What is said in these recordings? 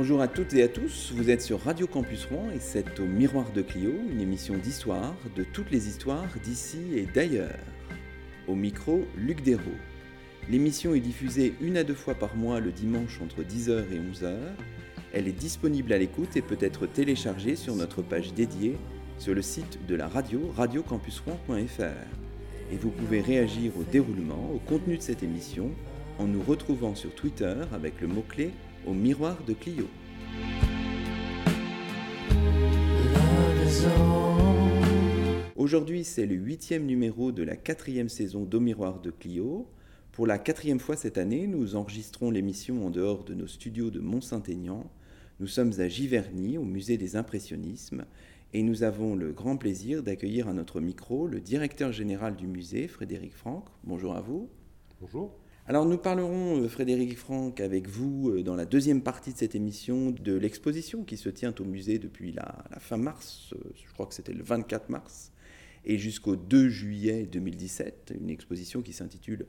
Bonjour à toutes et à tous, vous êtes sur Radio Campus Rouen et c'est au Miroir de Clio, une émission d'histoire, de toutes les histoires d'ici et d'ailleurs. Au micro, Luc Dérault. L'émission est diffusée une à deux fois par mois le dimanche entre 10h et 11h. Elle est disponible à l'écoute et peut être téléchargée sur notre page dédiée sur le site de la radio radiocampusrouen.fr. Et vous pouvez réagir au déroulement, au contenu de cette émission en nous retrouvant sur Twitter avec le mot-clé au miroir de Clio. Aujourd'hui, c'est le huitième numéro de la quatrième saison d'Au Miroir de Clio. Pour la quatrième fois cette année, nous enregistrons l'émission en dehors de nos studios de Mont-Saint-Aignan. Nous sommes à Giverny, au musée des impressionnismes, et nous avons le grand plaisir d'accueillir à notre micro le directeur général du musée, Frédéric Franck. Bonjour à vous. Bonjour. Alors nous parlerons, euh, Frédéric Franck, avec vous euh, dans la deuxième partie de cette émission de l'exposition qui se tient au musée depuis la, fin mars, euh, je crois que c'était le 24 mars, et jusqu'au 2 juillet 2017, une exposition qui s'intitule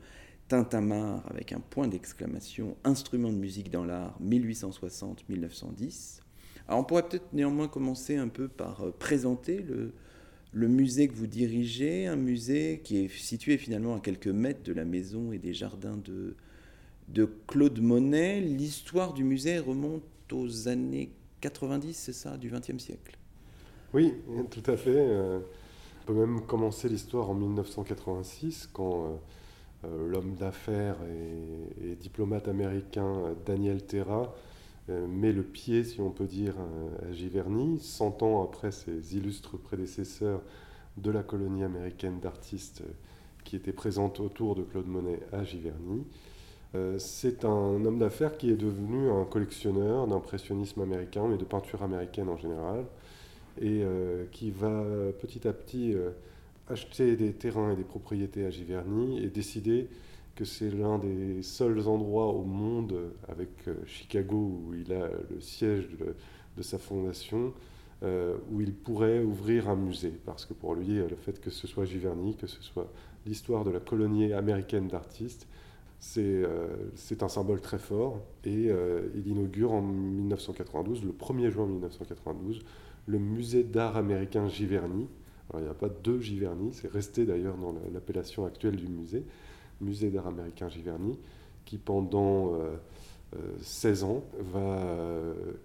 Tintamarre avec un point d'exclamation, instrument de musique dans l'art 1860-1910. Alors on pourrait peut-être néanmoins commencer un peu par présenter le, le musée que vous dirigez, un musée qui est situé finalement à quelques mètres de la maison et des jardins de, de Claude Monet. L'histoire du musée remonte aux années 90, c'est ça, du XXe siècle? Oui, tout à fait. Euh, on peut même commencer l'histoire en 1986, quand euh, euh, l'homme d'affaires et, diplomate américain Daniel Terra met le pied, si on peut dire, à Giverny, 100 ans après ses illustres prédécesseurs de la colonie américaine d'artistes qui étaient présentes autour de Claude Monet à Giverny. Euh, c'est un homme d'affaires qui est devenu un collectionneur d'impressionnisme américain, mais de peinture américaine en général, et euh, qui va petit à petit euh, acheter des terrains et des propriétés à Giverny et décider que c'est l'un des seuls endroits au monde, avec Chicago où il a le siège de, sa fondation, où il pourrait ouvrir un musée. Parce que pour lui, le fait que ce soit Giverny, que ce soit l'histoire de la colonie américaine d'artistes, euh, c'est un symbole très fort et euh, il inaugure en 1992, le 1er juin 1992, le musée d'art américain Giverny. Alors, il n'y a pas deux Giverny, c'est resté d'ailleurs dans l'appellation actuelle du musée, musée d'art américain Giverny, qui pendant 16 euh, ans va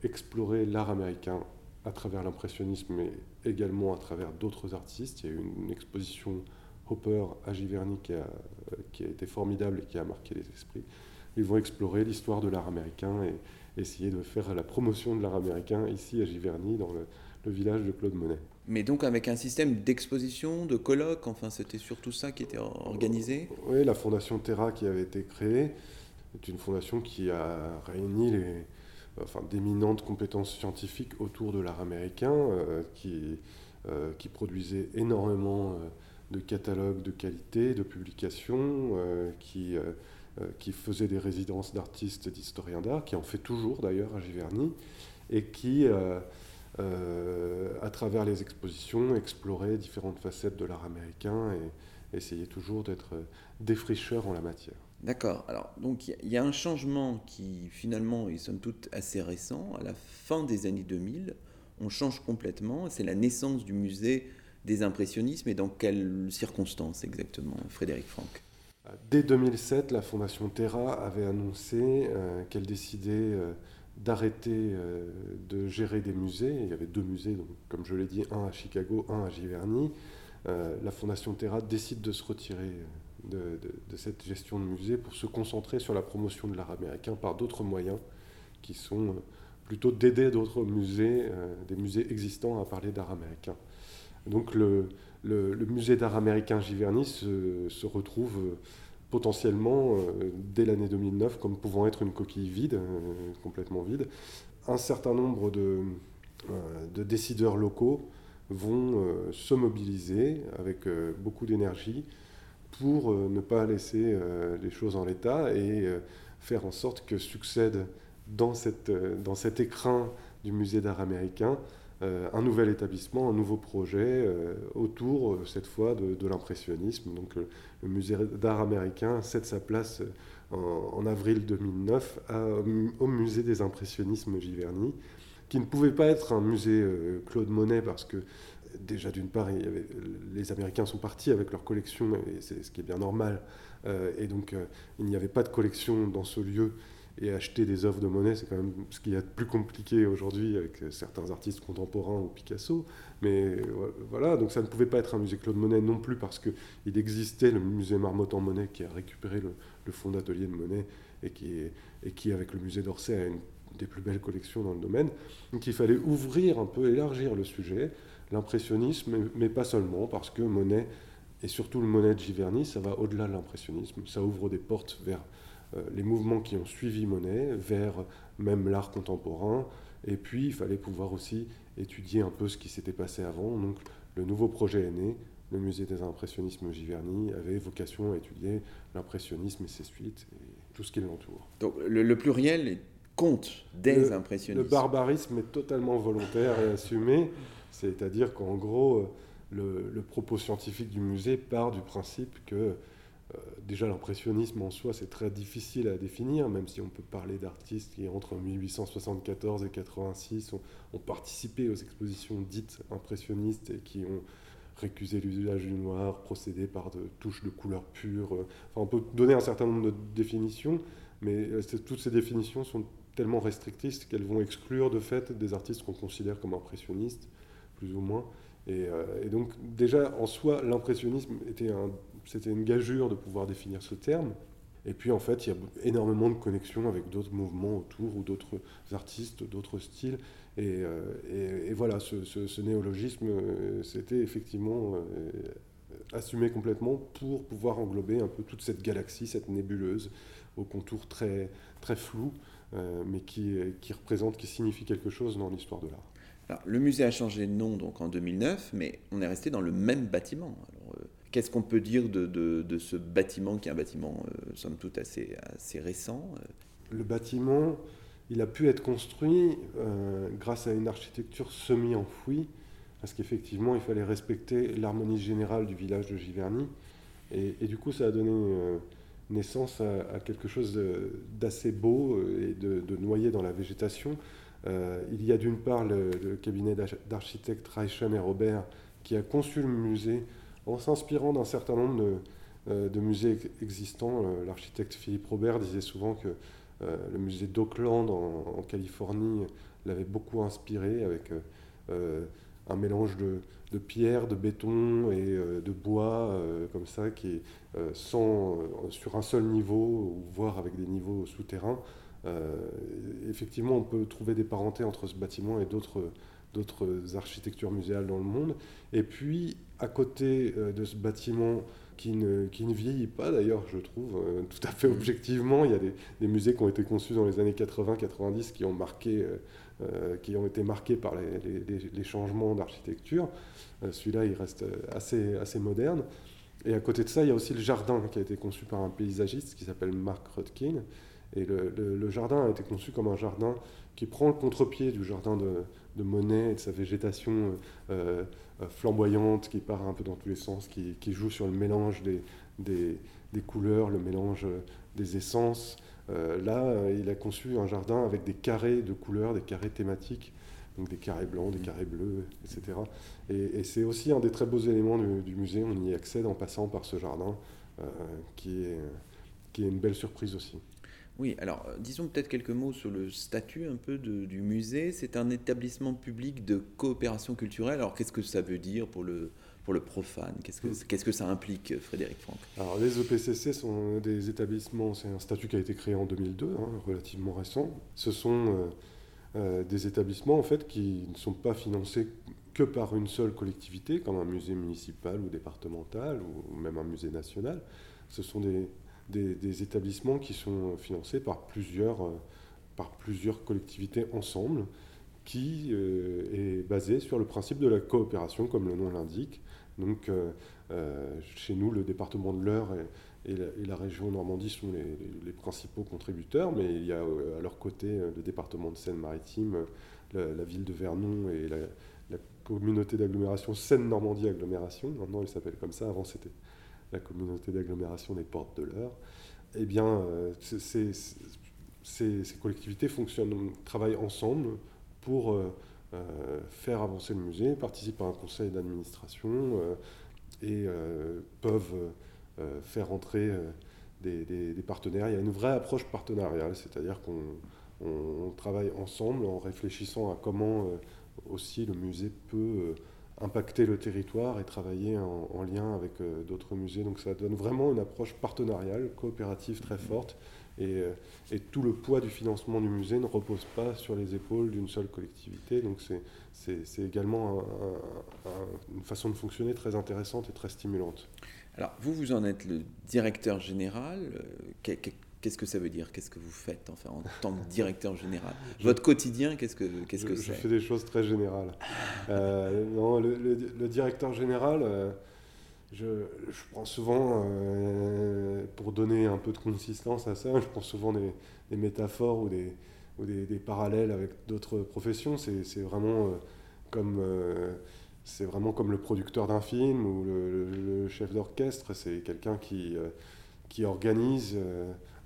explorer l'art américain à travers l'impressionnisme mais également à travers d'autres artistes. Il y a eu une exposition Hopper à Giverny qui a été formidable et qui a marqué les esprits. Ils vont explorer l'histoire de l'art américain et essayer de faire la promotion de l'art américain ici à Giverny, dans le, village de Claude Monet. Mais donc avec un système d'exposition, de colloques, enfin c'était surtout ça qui était organisé? Oui, la fondation Terra qui avait été créée est une fondation qui a réuni les, enfin, d'éminentes compétences scientifiques autour de l'art américain, euh, qui, euh, qui produisait énormément euh, de catalogues de qualité, de publications, qui, qui faisait des résidences d'artistes et d'historiens d'art, qui en fait toujours d'ailleurs à Giverny, et qui, à travers les expositions, explorait différentes facettes de l'art américain et essayait toujours d'être défricheur en la matière. D'accord. Alors, donc, il y, a un changement qui, finalement, est somme toute assez récent. À la fin des années 2000, on change complètement. C'est la naissance du musée des impressionnismes et dans quelles circonstances exactement, Frédéric Franck? Dès 2007, la Fondation Terra avait annoncé euh, qu'elle décidait euh, d'arrêter euh, de gérer des musées. Il y avait deux musées, donc, comme je l'ai dit, un à Chicago, un à Giverny. la Fondation Terra décide de se retirer de, de, cette gestion de musée pour se concentrer sur la promotion de l'art américain par d'autres moyens qui sont plutôt d'aider d'autres musées, des musées existants à parler d'art américain. Donc le, musée d'art américain Giverny se, retrouve euh, potentiellement, euh, dès l'année 2009, comme pouvant être une coquille vide, euh, complètement vide. Un certain nombre de, décideurs locaux vont se mobiliser avec beaucoup d'énergie pour ne pas laisser les choses en l'état et faire en sorte que succède dans, cet écrin du musée d'art américain euh, un nouvel établissement, un nouveau projet euh, autour, euh, cette fois, de, l'impressionnisme. Donc le musée d'art américain cède sa place en, avril 2009 au musée des impressionnismes Giverny, qui ne pouvait pas être un musée Claude Monet parce que déjà d'une part, les Américains sont partis avec leur collection, et c'est ce qui est bien normal, et donc il n'y avait pas de collection dans ce lieu et acheter des œuvres de Monet, c'est quand même ce qu'il y a de plus compliqué aujourd'hui avec certains artistes contemporains ou Picasso. Mais euh, voilà, donc ça ne pouvait pas être un musée Claude Monet non plus parce qu'il existait le musée Marmottan Monet qui a récupéré le, fonds d'atelier de Monet et qui, et qui, avec le musée d'Orsay, a une des plus belles collections dans le domaine. Donc il fallait ouvrir un peu, élargir le sujet, l'impressionnisme, mais pas seulement, parce que Monet, et surtout le Monet de Giverny, ça va au-delà de l'impressionnisme, ça ouvre des portes vers euh, les mouvements qui ont suivi Monet vers même l'art contemporain. Et puis, il fallait pouvoir aussi étudier un peu ce qui s'était passé avant. Donc, le nouveau projet est né. Le musée des impressionnismes Giverny avait vocation à étudier l'impressionnisme et ses suites et tout ce qui l'entoure. Donc, le, pluriel compte des impressionnistes. Le barbarisme est totalement volontaire et assumé. C'est-à-dire qu'en gros, le, le, propos scientifique du musée part du principe que euh, déjà l'impressionnisme en soi c'est très difficile à définir, même si on peut parler d'artistes qui entre 1874 et 86 ont, participé aux expositions dites impressionnistes et qui ont récusé l'usage du noir, procédé par de touches de couleur pure. Enfin, on peut donner un certain nombre de définitions, mais euh, toutes ces définitions sont tellement restrictrices qu'elles vont exclure de fait des artistes qu'on considère comme impressionnistes, plus ou moins. Et, euh, et donc déjà en soi, l'impressionnisme était un c'était une gageure de pouvoir définir ce terme. Et puis en fait, il y a énormément de connexions avec d'autres mouvements autour ou d'autres artistes, d'autres styles. Et, euh, voilà, ce, néologisme, euh, c'était effectivement euh, assumé complètement pour pouvoir englober un peu toute cette galaxie, cette nébuleuse, au contour très, très flou, mais qui, qui représente, qui signifie quelque chose dans l'histoire de l'art. le musée a changé de nom donc en 2009, mais on est resté dans le même bâtiment. Qu'est-ce qu'on peut dire de, ce bâtiment qui est un bâtiment, euh, somme toute, assez, assez récent euh? Le bâtiment, il a pu être construit euh, grâce à une architecture semi-enfouie, parce qu'effectivement, il fallait respecter l'harmonie générale du village de Giverny. Et, du coup, ça a donné naissance à, quelque chose d'assez beau et de, noyé dans la végétation. il y a d'une part le, le cabinet d'architectes Reichen et Robert qui a conçu le musée en s'inspirant d'un certain nombre de, euh, musées existants. Euh, l'architecte Philippe Robert disait souvent que euh, le musée d'Oakland en, Californie l'avait beaucoup inspiré avec un mélange de, pierre, de béton et de bois, comme ça, qui est sans, sur un seul niveau, voire avec des niveaux souterrains. effectivement, on peut trouver des parentés entre ce bâtiment et d'autres d'autres architectures muséales dans le monde. Et puis, à côté euh, de ce bâtiment qui ne, qui ne vieillit pas d'ailleurs, je trouve, euh, tout à fait mm. objectivement, il y a des, musées qui ont été conçus dans les années 80-90 qui, ont marqué, euh, qui ont été marqués par les, les, changements d'architecture. Celui-là, il reste assez, assez moderne. Et à côté de ça, il y a aussi le jardin qui a été conçu par un paysagiste qui s'appelle Mark Rutkin. Et le, le, jardin a été conçu comme un jardin qui prend le contre-pied du jardin de, de Monet et de sa végétation euh, euh, flamboyante qui part un peu dans tous les sens, qui, joue sur le mélange des, des, couleurs, le mélange des essences. Euh, là, il a conçu un jardin avec des carrés de couleurs, des carrés thématiques, donc des carrés blancs, des carrés bleus, etc. Et, c'est aussi un des très beaux éléments du, musée. On y accède en passant par ce jardin, qui, est, qui est une belle surprise aussi. Oui, alors euh, disons peut-être quelques mots sur le statut un peu du musée. C'est un établissement public de coopération culturelle. Alors qu'est-ce que ça veut dire pour le, pour le profane? Qu'est-ce que, mm. qu'est-ce que ça implique, Frédéric Franck? Alors les EPCC sont des établissements, c'est un statut qui a été créé en 2002, hein, relativement récent. Ce sont euh, euh, des établissements en fait qui ne sont pas financés que par une seule collectivité, comme un musée municipal ou départemental ou même un musée national. Ce sont des, des, établissements qui sont financés par plusieurs, euh, collectivités ensemble, qui euh, est basé sur le principe de la coopération, comme le nom l'indique. Donc, euh, chez nous, le département de l'Eure et, la, région Normandie sont les, principaux contributeurs, mais il y a à leur côté le département de Seine-Maritime, la, ville de Vernon et la, la communauté d'agglomération Seine-Normandie Agglomération. Maintenant, elle s'appelle comme ça. Avant, c'était la communauté d'agglomération des Portes de l'Eure. eh bien, ces, collectivités fonctionnent, travaillent ensemble pour faire avancer le musée, participent à un conseil d'administration et peuvent faire entrer des, partenaires. Il y a une vraie approche partenariale, c'est-à-dire qu'on travaille ensemble en réfléchissant à comment aussi le musée peut impacter le territoire et travailler en, lien avec euh, d'autres musées. Donc ça donne vraiment une approche partenariale, coopérative très forte. Et, euh, et, tout le poids du financement du musée ne repose pas sur les épaules d'une seule collectivité. Donc c'est également une façon de fonctionner très intéressante et très stimulante. Alors vous, vous en êtes le directeur général. Euh, Qu'est-ce que ça veut dire Qu'est-ce que vous faites enfin, en tant que directeur général Votre quotidien, qu'est-ce que qu'est-ce que c'est Je fais des choses très générales. Euh, non, le, directeur général, euh, je, je, prends souvent, euh, pour donner un peu de consistance à ça, je prends souvent des, métaphores ou des, ou des, parallèles avec d'autres professions. C'est vraiment comme c'est vraiment comme le producteur d'un film ou le, le chef d'orchestre. C'est quelqu'un qui, qui organise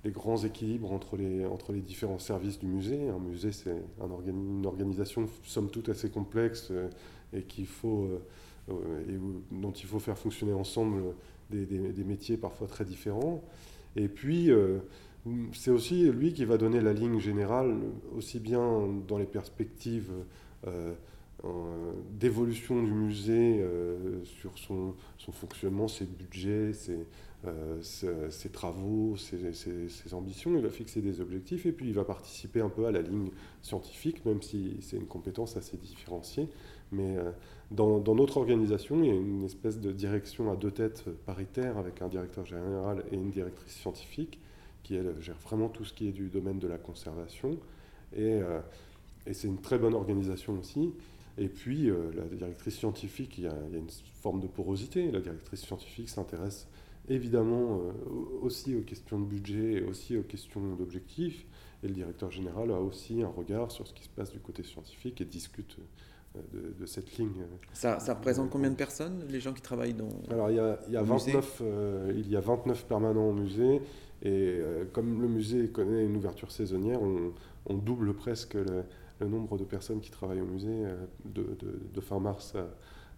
les grands équilibres entre les, entre les différents services du musée. Un musée, c'est un une organisation, somme toute, assez complexe euh, et, qu'il faut, euh, euh, et dont il faut faire fonctionner ensemble des, des, métiers parfois très différents. Et puis, c'est aussi lui qui va donner la ligne générale, aussi bien dans les perspectives d'évolution du musée sur son, son, fonctionnement, ses budgets, ses, euh, ses, travaux, ses, ambitions, il va fixer des objectifs et puis il va participer un peu à la ligne scientifique, même si c'est une compétence assez différenciée. Mais euh, dans, notre organisation, il y a une espèce de direction à deux têtes paritaire avec un directeur général et une directrice scientifique qui, elle, gère vraiment tout ce qui est du domaine de la conservation. Et, euh, et c'est une très bonne organisation aussi. Et puis, la directrice scientifique, il y, a, une forme de porosité. La directrice scientifique s'intéresse évidemment euh, aussi aux questions de budget et aussi aux questions d'objectifs. Et le directeur général a aussi un regard sur ce qui se passe du côté scientifique et discute euh, de, cette ligne. Ça, ça représente combien de personnes, les gens qui travaillent dans Alors, il y a, il y a 29, euh, il y a 29 permanents au musée. Et comme le musée connaît une ouverture saisonnière, on, double presque le, nombre de personnes qui travaillent au musée de, de, fin mars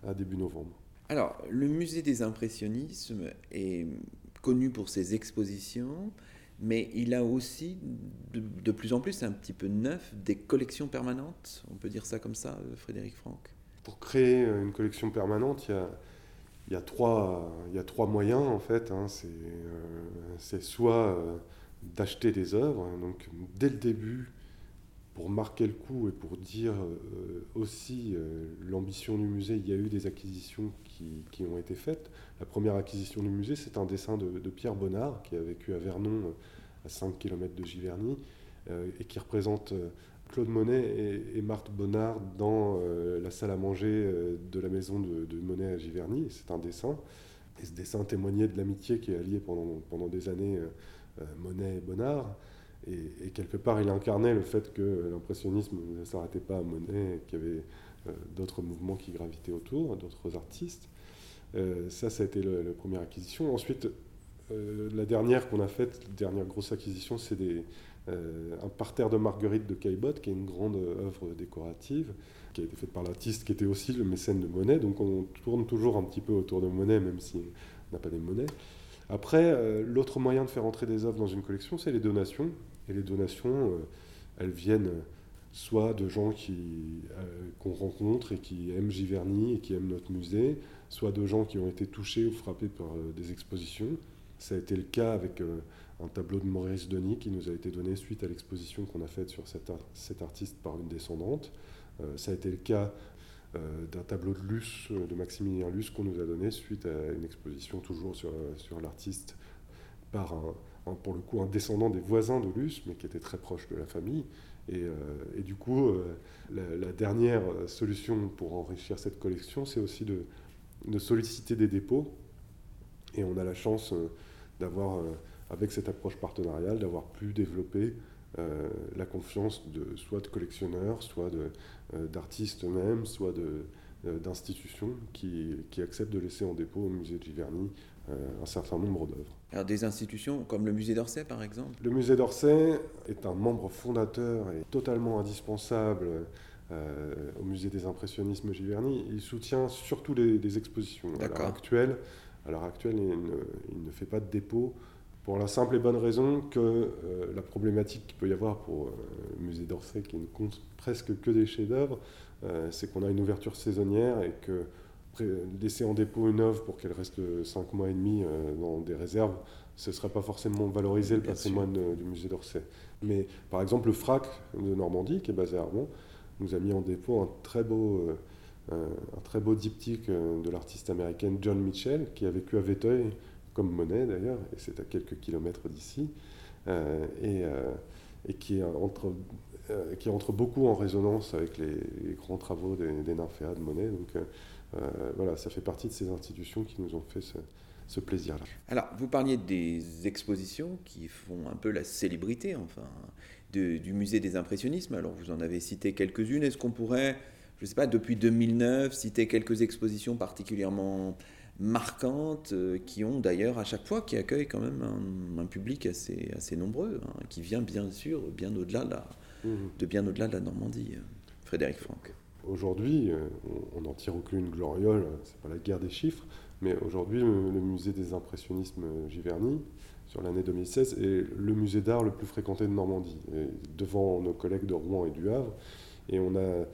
à début novembre. Alors, le musée des impressionnismes est connu pour ses expositions, mais il a aussi, de, plus en plus, un petit peu neuf, des collections permanentes. On peut dire ça comme ça, Frédéric Franck? Pour créer une collection permanente, il y a, trois, moyens, en fait. Hein. Euh, c'est soit euh, d'acheter des œuvres, donc dès le début, pour marquer le coup et pour dire euh, aussi euh, l'ambition du musée, il y a eu des acquisitions qui, qui, ont été faites. La première acquisition du musée, c'est un dessin de, Pierre Bonnard, qui a vécu à Vernon, euh, à 5 km de Giverny, et qui représente Claude Monet et, Marthe Bonnard dans la salle à manger de la maison de, Monet à Giverny. C'est un dessin. Et ce dessin témoignait de l'amitié qui est alliée pendant, pendant des années Monet et Bonnard. Et, quelque part, il incarnait le fait que l'impressionnisme ne s'arrêtait pas à Monet, qu'il y avait euh, d'autres mouvements qui gravitaient autour, d'autres artistes. Euh, ça, ça a été la première acquisition. Ensuite, euh, la dernière qu'on a faite, la dernière grosse acquisition, c'est un parterre de Marguerite de Caillebotte, qui est une grande œuvre décorative, qui a été faite par l'artiste qui était aussi le mécène de Monet. Donc on tourne toujours un petit peu autour de Monet, même si on n'a pas des monnaies. Après, l'autre moyen de faire entrer des œuvres dans une collection, c'est les donations. Et les donations, euh, elles viennent soit de gens euh, qu'on rencontre et qui aiment Giverny et qui aiment notre musée, soit de gens qui ont été touchés ou frappés par euh, des expositions. Ça a été le cas avec un tableau de Maurice Denis qui nous a été donné suite à l'exposition qu'on a faite sur cet, cet, artiste par une descendante. ça a été le cas d'un tableau de Luce, de Maximilien Luce, qu'on nous a donné suite à une exposition toujours sur, sur l'artiste par un, pour le coup un descendant des voisins de Luce, mais qui était très proche de la famille. Et, euh, du coup, euh, la, dernière solution pour enrichir cette collection, c'est aussi de, solliciter des dépôts. Et on a la chance euh, d'avoir, avec cette approche partenariale, d'avoir pu développer la confiance de, soit de collectionneurs, soit d'artistes eux-mêmes, soit d'institutions qui, qui, acceptent de laisser en dépôt au musée de Giverny un certain nombre d'œuvres. Alors des institutions comme le musée d'Orsay par exemple Le musée d'Orsay est un membre fondateur et totalement indispensable au musée des impressionnismes Giverny. Il soutient surtout les, expositions. À l'heure actuelle, à l'heure actuelle il ne, fait pas de dépôt pour la simple et bonne raison que euh, la problématique qu'il peut y avoir pour euh, le musée d'Orsay, qui ne compte presque que des chefs-d'œuvre, euh, c'est qu'on a une ouverture saisonnière et que laisser en dépôt une œuvre pour qu'elle reste 5 mois et demi dans des réserves, ce ne serait pas forcément valoriser le patrimoine du musée d'Orsay. Mais par exemple, le FRAC de Normandie, qui est basé à Armand, nous a mis en dépôt un très beau, un très beau diptyque de l'artiste américaine John Mitchell, qui a vécu à Véteuil comme Monet d'ailleurs, et c'est à quelques kilomètres d'ici, euh, et, euh, et, qui, entre, euh, qui entre beaucoup en résonance avec les, grands travaux des, des, nymphéas de Monet. Donc voilà, ça fait partie de ces institutions qui nous ont fait ce, ce plaisir-là. Alors, vous parliez des expositions qui font un peu la célébrité, enfin, du musée des impressionnismes. Alors, vous en avez cité quelques-unes. Est-ce qu'on pourrait, je ne sais pas, depuis 2009, citer quelques expositions particulièrement marquantes, euh, qui ont d'ailleurs à chaque fois, qui accueillent quand même un, public assez, assez nombreux, hein, qui vient bien sûr bien au-delà de, mmh. de, bien au-delà de la Normandie. Euh, Frédéric Franck. Aujourd'hui, euh, on n'en tire aucune gloriole, c'est pas la guerre des chiffres, mais aujourd'hui, le, musée des impressionnismes Giverny, sur l'année 2016, est le musée d'art le plus fréquenté de Normandie, devant nos collègues de Rouen et du Havre. Et on a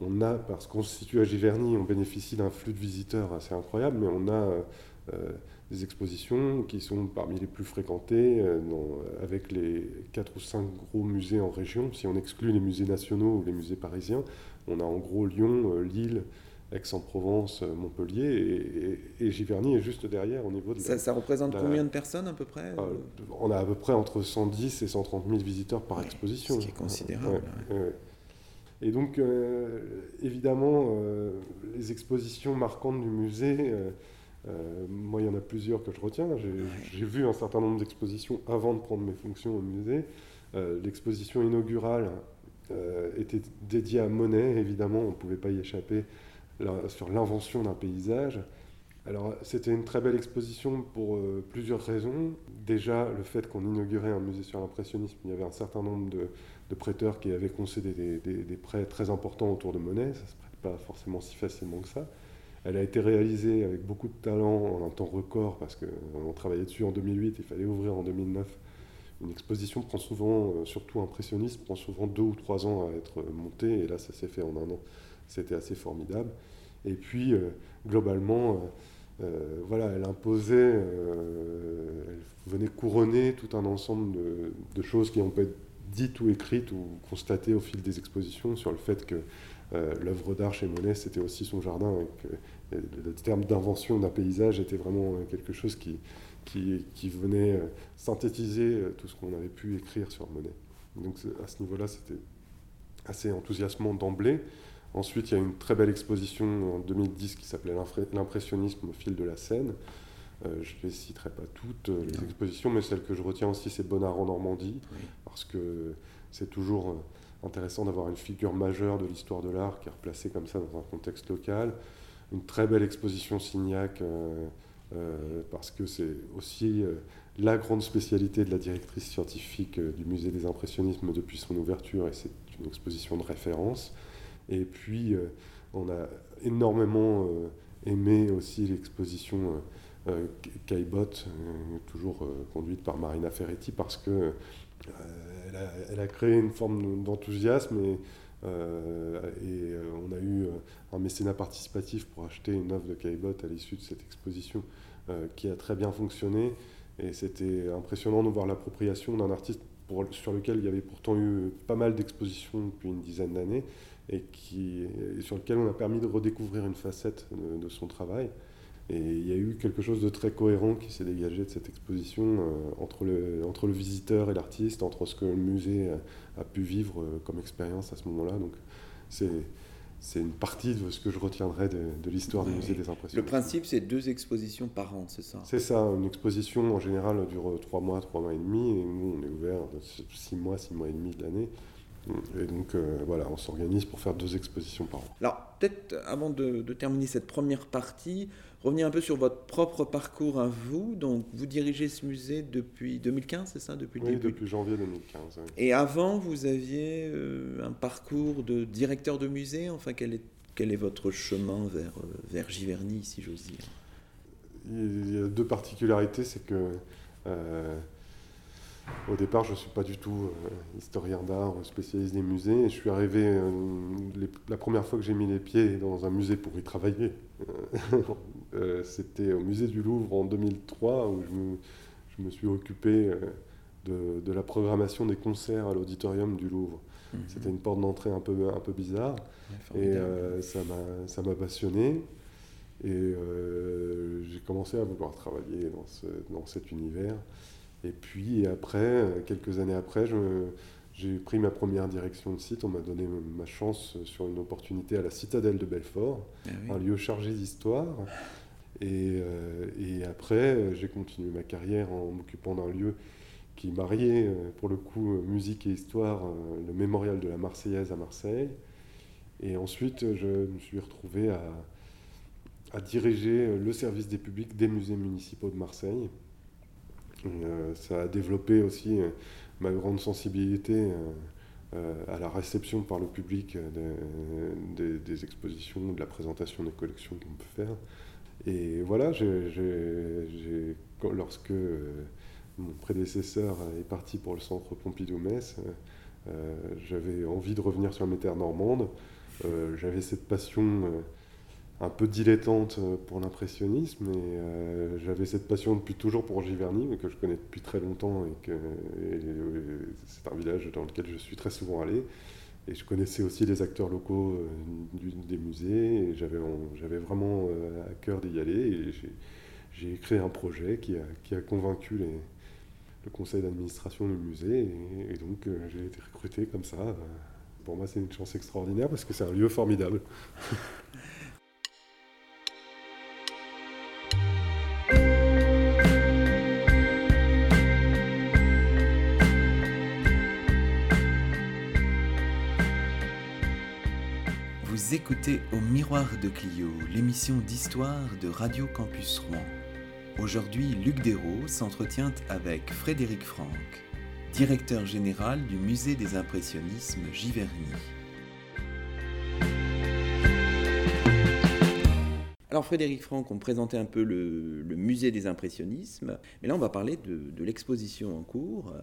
on a, parce qu'on se situe à Giverny, on bénéficie d'un flux de visiteurs assez incroyable, mais on a euh, des expositions qui sont parmi les plus fréquentées, euh, avec les 4 ou 5 gros musées en région. Si on exclut les musées nationaux ou les musées parisiens, on a en gros Lyon, euh, Lille, Aix-en-Provence, Montpellier, et, Giverny est juste derrière au niveau de ça, ça représente combien de personnes à peu près On a à peu près entre 110 et 130 000 visiteurs par exposition. Ce qui est considérable. Et donc, euh, évidemment, euh, les expositions marquantes du musée, euh, moi, il y en a plusieurs que je retiens. J'ai vu un certain nombre d'expositions avant de prendre mes fonctions au musée. L'exposition inaugurale était dédiée à Monet, évidemment, on ne pouvait pas y échapper, sur l'invention d'un paysage. Alors, c'était une très belle exposition pour plusieurs raisons. Déjà, le fait qu'on inaugurait un musée sur l'impressionnisme, il y avait un certain nombre de, prêteurs qui avaient concédé des, prêts très importants autour de Monet. Ça ne se prête pas forcément si facilement que ça. Elle a été réalisée avec beaucoup de talent en un temps record parce qu'on travaillait dessus en 2008, il fallait ouvrir en 2009. Une exposition prend souvent, euh, surtout impressionniste, prend souvent deux ou trois ans à être montée et là ça s'est fait en un an. C'était assez formidable. Et puis euh, globalement, euh, voilà, elle imposait, elle venait couronner tout un ensemble de, choses qui ont pu être dites ou écrites ou constatées au fil des expositions sur le fait que euh, l'œuvre d'art chez Monet, c'était aussi son jardin, le terme d'invention d'un paysage était vraiment euh, quelque chose qui, qui, qui venait euh, synthétiser tout ce qu'on avait pu écrire sur Monet. Donc à ce niveau-là, c'était assez enthousiasmant d'emblée. Ensuite, il y a une très belle exposition en 2010 qui s'appelait L'impressionnisme au fil de la Seine, euh, je ne les citerai pas toutes euh, les expositions, mais celle que je retiens aussi, c'est Bonnard en Normandie, parce que c'est toujours euh, intéressant d'avoir une figure majeure de l'histoire de l'art qui est replacée comme ça dans un contexte local. Une très belle exposition Signac, parce que c'est aussi la grande spécialité de la directrice scientifique du musée des impressionnismes depuis son ouverture, et c'est une exposition de référence. Et puis, on a énormément aimé aussi l'exposition euh, Caillebot, euh, toujours euh, conduite par Marina Ferretti, parce que elle a, créé une forme d'enthousiasme et, on a eu un mécénat participatif pour acheter une œuvre de Caillebot à l'issue de cette exposition qui a très bien fonctionné. Et c'était impressionnant de voir l'appropriation d'un artiste sur lequel il y avait pourtant eu pas mal d'expositions depuis une dizaine d'années et, sur lequel on a permis de redécouvrir une facette de son travail. Et il y a eu quelque chose de très cohérent qui s'est dégagé de cette exposition euh, entre, le, entre le visiteur et l'artiste, entre ce que le musée a, pu vivre euh, comme expérience à ce moment-là. Donc c'est c'est une partie de ce que je retiendrai de, l'histoire du musée des impressions. Le principe, c'est deux expositions par an, c'est ça? C'est ça, une exposition en général dure trois mois, trois mois et demi, et nous on est ouvert six mois, six mois et demi de l'année. Et donc voilà, on s'organise pour faire deux expositions par an. Alors peut-être avant de, terminer cette première partie, revenir un peu sur votre propre parcours à vous. Donc vous dirigez ce musée depuis 2015, c'est ça? Depuis Oui, depuis janvier 2015. Et avant, vous aviez un parcours de directeur de musée? Enfin, quel est, quel est votre chemin vers, vers Giverny, si j'ose dire? Il y a deux particularités, c'est que euh, au départ, je ne suis pas du tout euh, historien d'art, spécialiste des musées. je suis arrivé, euh, la première fois que j'ai mis les pieds dans un musée pour y travailler, c'était au musée du Louvre en 2003, où je me, suis occupé de, la programmation des concerts à l'auditorium du Louvre. Mhm. C'était une porte d'entrée un peu, un peu bizarre, et ça m'a passionné. Et euh, j'ai commencé à vouloir travailler dans, ce, dans, cet univers. Et puis après, quelques années après, j'ai pris ma première direction de site. On m'a donné ma chance sur une opportunité à la Citadelle de Belfort, ah un lieu chargé d'histoire. Et, euh, et, après, j'ai continué ma carrière en m'occupant d'un lieu qui mariait, euh, pour le coup, musique et histoire, le mémorial de la Marseillaise à Marseille. Et ensuite, je me suis retrouvé à à diriger euh, le service des publics des musées municipaux de Marseille. Euh, ça a développé aussi euh, ma grande sensibilité à la réception par le public des expositions, de la présentation des collections qu'on peut faire. Et voilà, lorsque mon prédécesseur est parti pour le centre Pompidou-Metz, j'avais envie de revenir sur mes terres normandes. j'avais cette passion un peu dilettante euh, pour l'impressionnisme. Et euh, j'avais cette passion depuis toujours pour Giverny, que je connais depuis très longtemps. Et, que, c'est un village dans lequel je suis très souvent allé. Et je connaissais aussi les acteurs locaux euh, des musées. Et j'avais, vraiment à cœur d'y aller. Et j'ai, créé un projet qui a, qui a convaincu le conseil d'administration du musée. Et, et donc j'ai été recruté comme ça. Pour moi, c'est une chance extraordinaire parce que c'est un lieu formidable. écoutez Au Miroir de Clio, l'émission d'histoire de Radio Campus Rouen. Aujourd'hui, Luc Dérault s'entretient avec Frédéric Franck, directeur général du Musée des Impressionnismes Giverny. Alors Frédéric Franck, on présentait un peu le, Musée des Impressionnismes, mais là on va parler de, de l'exposition en cours,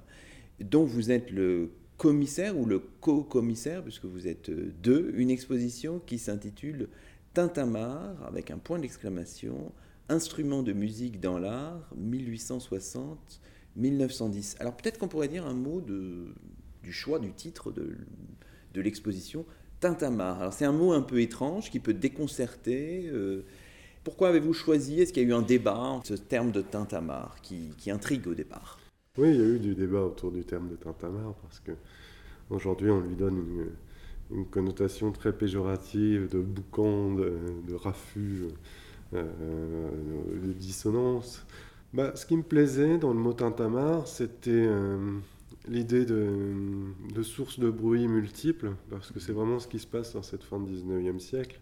dont vous êtes le commissaire ou le co-commissaire, puisque vous êtes euh, deux, une exposition qui s'intitule Tintamarre, avec un point d'exclamation, Instruments de musique dans l'art, 1860-1910. Alors peut-être qu'on pourrait dire un mot de, du choix du titre de, de l'exposition, Tintamarre. Alors c'est un mot un peu étrange qui peut déconcerter. Euh, pourquoi avez-vous choisi Est-ce qu'il y a eu un débat ce terme de tintamarre qui intrigue au départ? Oui, il y a eu du débat autour du terme de tintamarre parce que aujourd'hui on lui donne une, connotation très péjorative de boucan, de, de raffut, euh, de dissonance. Bah, ce qui me plaisait dans le mot tintamarre, c'était euh, l'idée de, sources de bruit multiples, parce que c'est vraiment ce qui se passe dans cette fin du 19e siècle.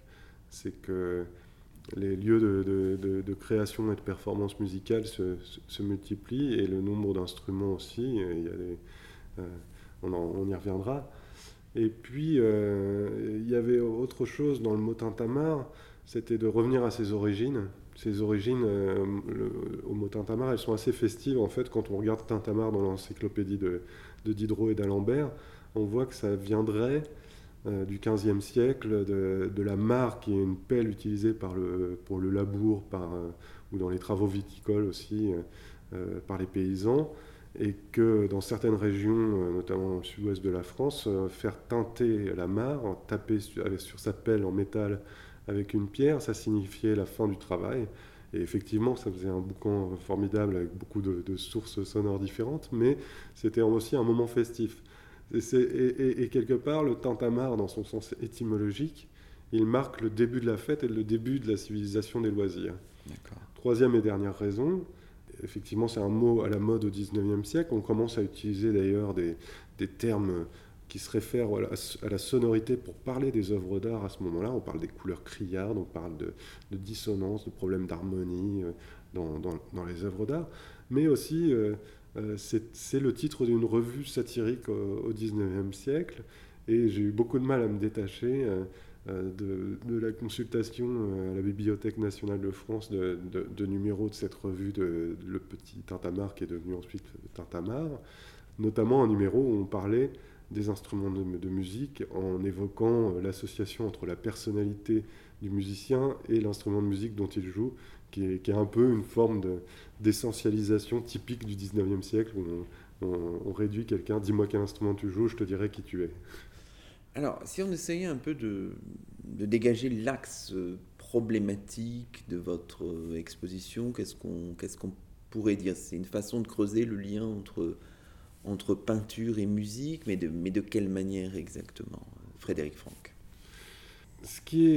C'est que les lieux de, création et de performance musicale se, multiplient et le nombre d'instruments aussi. Il euh, on, y reviendra. Et puis, euh, il y avait autre chose dans le mot tintamarre, c'était de revenir à ses origines. Ses origines euh, au mot tintamarre, elles sont assez festives en fait. Quand on regarde tintamarre dans l'encyclopédie de, de Diderot et d'Alembert, on voit que ça viendrait euh, du XVe siècle, de, la mare, qui est une pelle utilisée le, pour le labour euh, ou dans les travaux viticoles aussi euh, par les paysans, et que dans certaines régions, notamment au sud-ouest de la France, faire teinter la mare, taper sur, sur sa pelle en métal avec une pierre, ça signifiait la fin du travail. Et effectivement, ça faisait un boucan formidable avec beaucoup de, de sources sonores différentes, mais c'était aussi un moment festif. Et, quelque part, le tintamarre, dans son sens étymologique, il marque le début de la fête et le début de la civilisation des loisirs. Troisième et dernière raison, effectivement, c'est un mot à la mode au 19e siècle. On commence à utiliser d'ailleurs des, termes qui se réfère à la sonorité pour parler des œuvres d'art à ce moment-là. On parle des couleurs criardes, on parle de, dissonance, de problèmes d'harmonie euh, dans, les œuvres d'art. Mais aussi, euh, c'est le titre d'une revue satirique au XIXe siècle. Et j'ai eu beaucoup de mal à me détacher de, la consultation à la Bibliothèque nationale de France de, numéros de cette revue de Le Petit Tintamarre, qui est devenu ensuite Tintamarre, notamment un numéro où on parlait des instruments de, musique en évoquant euh, l'association entre la personnalité du musicien et l'instrument de musique dont il joue, qui est, un peu une forme d'essentialisation typique du 19e siècle, où on, réduit quelqu'un, dis-moi quel instrument tu joues, je te dirai qui tu es. Alors, si on essayait un peu de, dégager l'axe euh, problématique de votre euh, exposition, qu'est-ce qu'on pourrait dire? C'est une façon de creuser le lien entre peinture et musique, mais de, mais de quelle manière exactement, Frédéric Franck? Ce qui,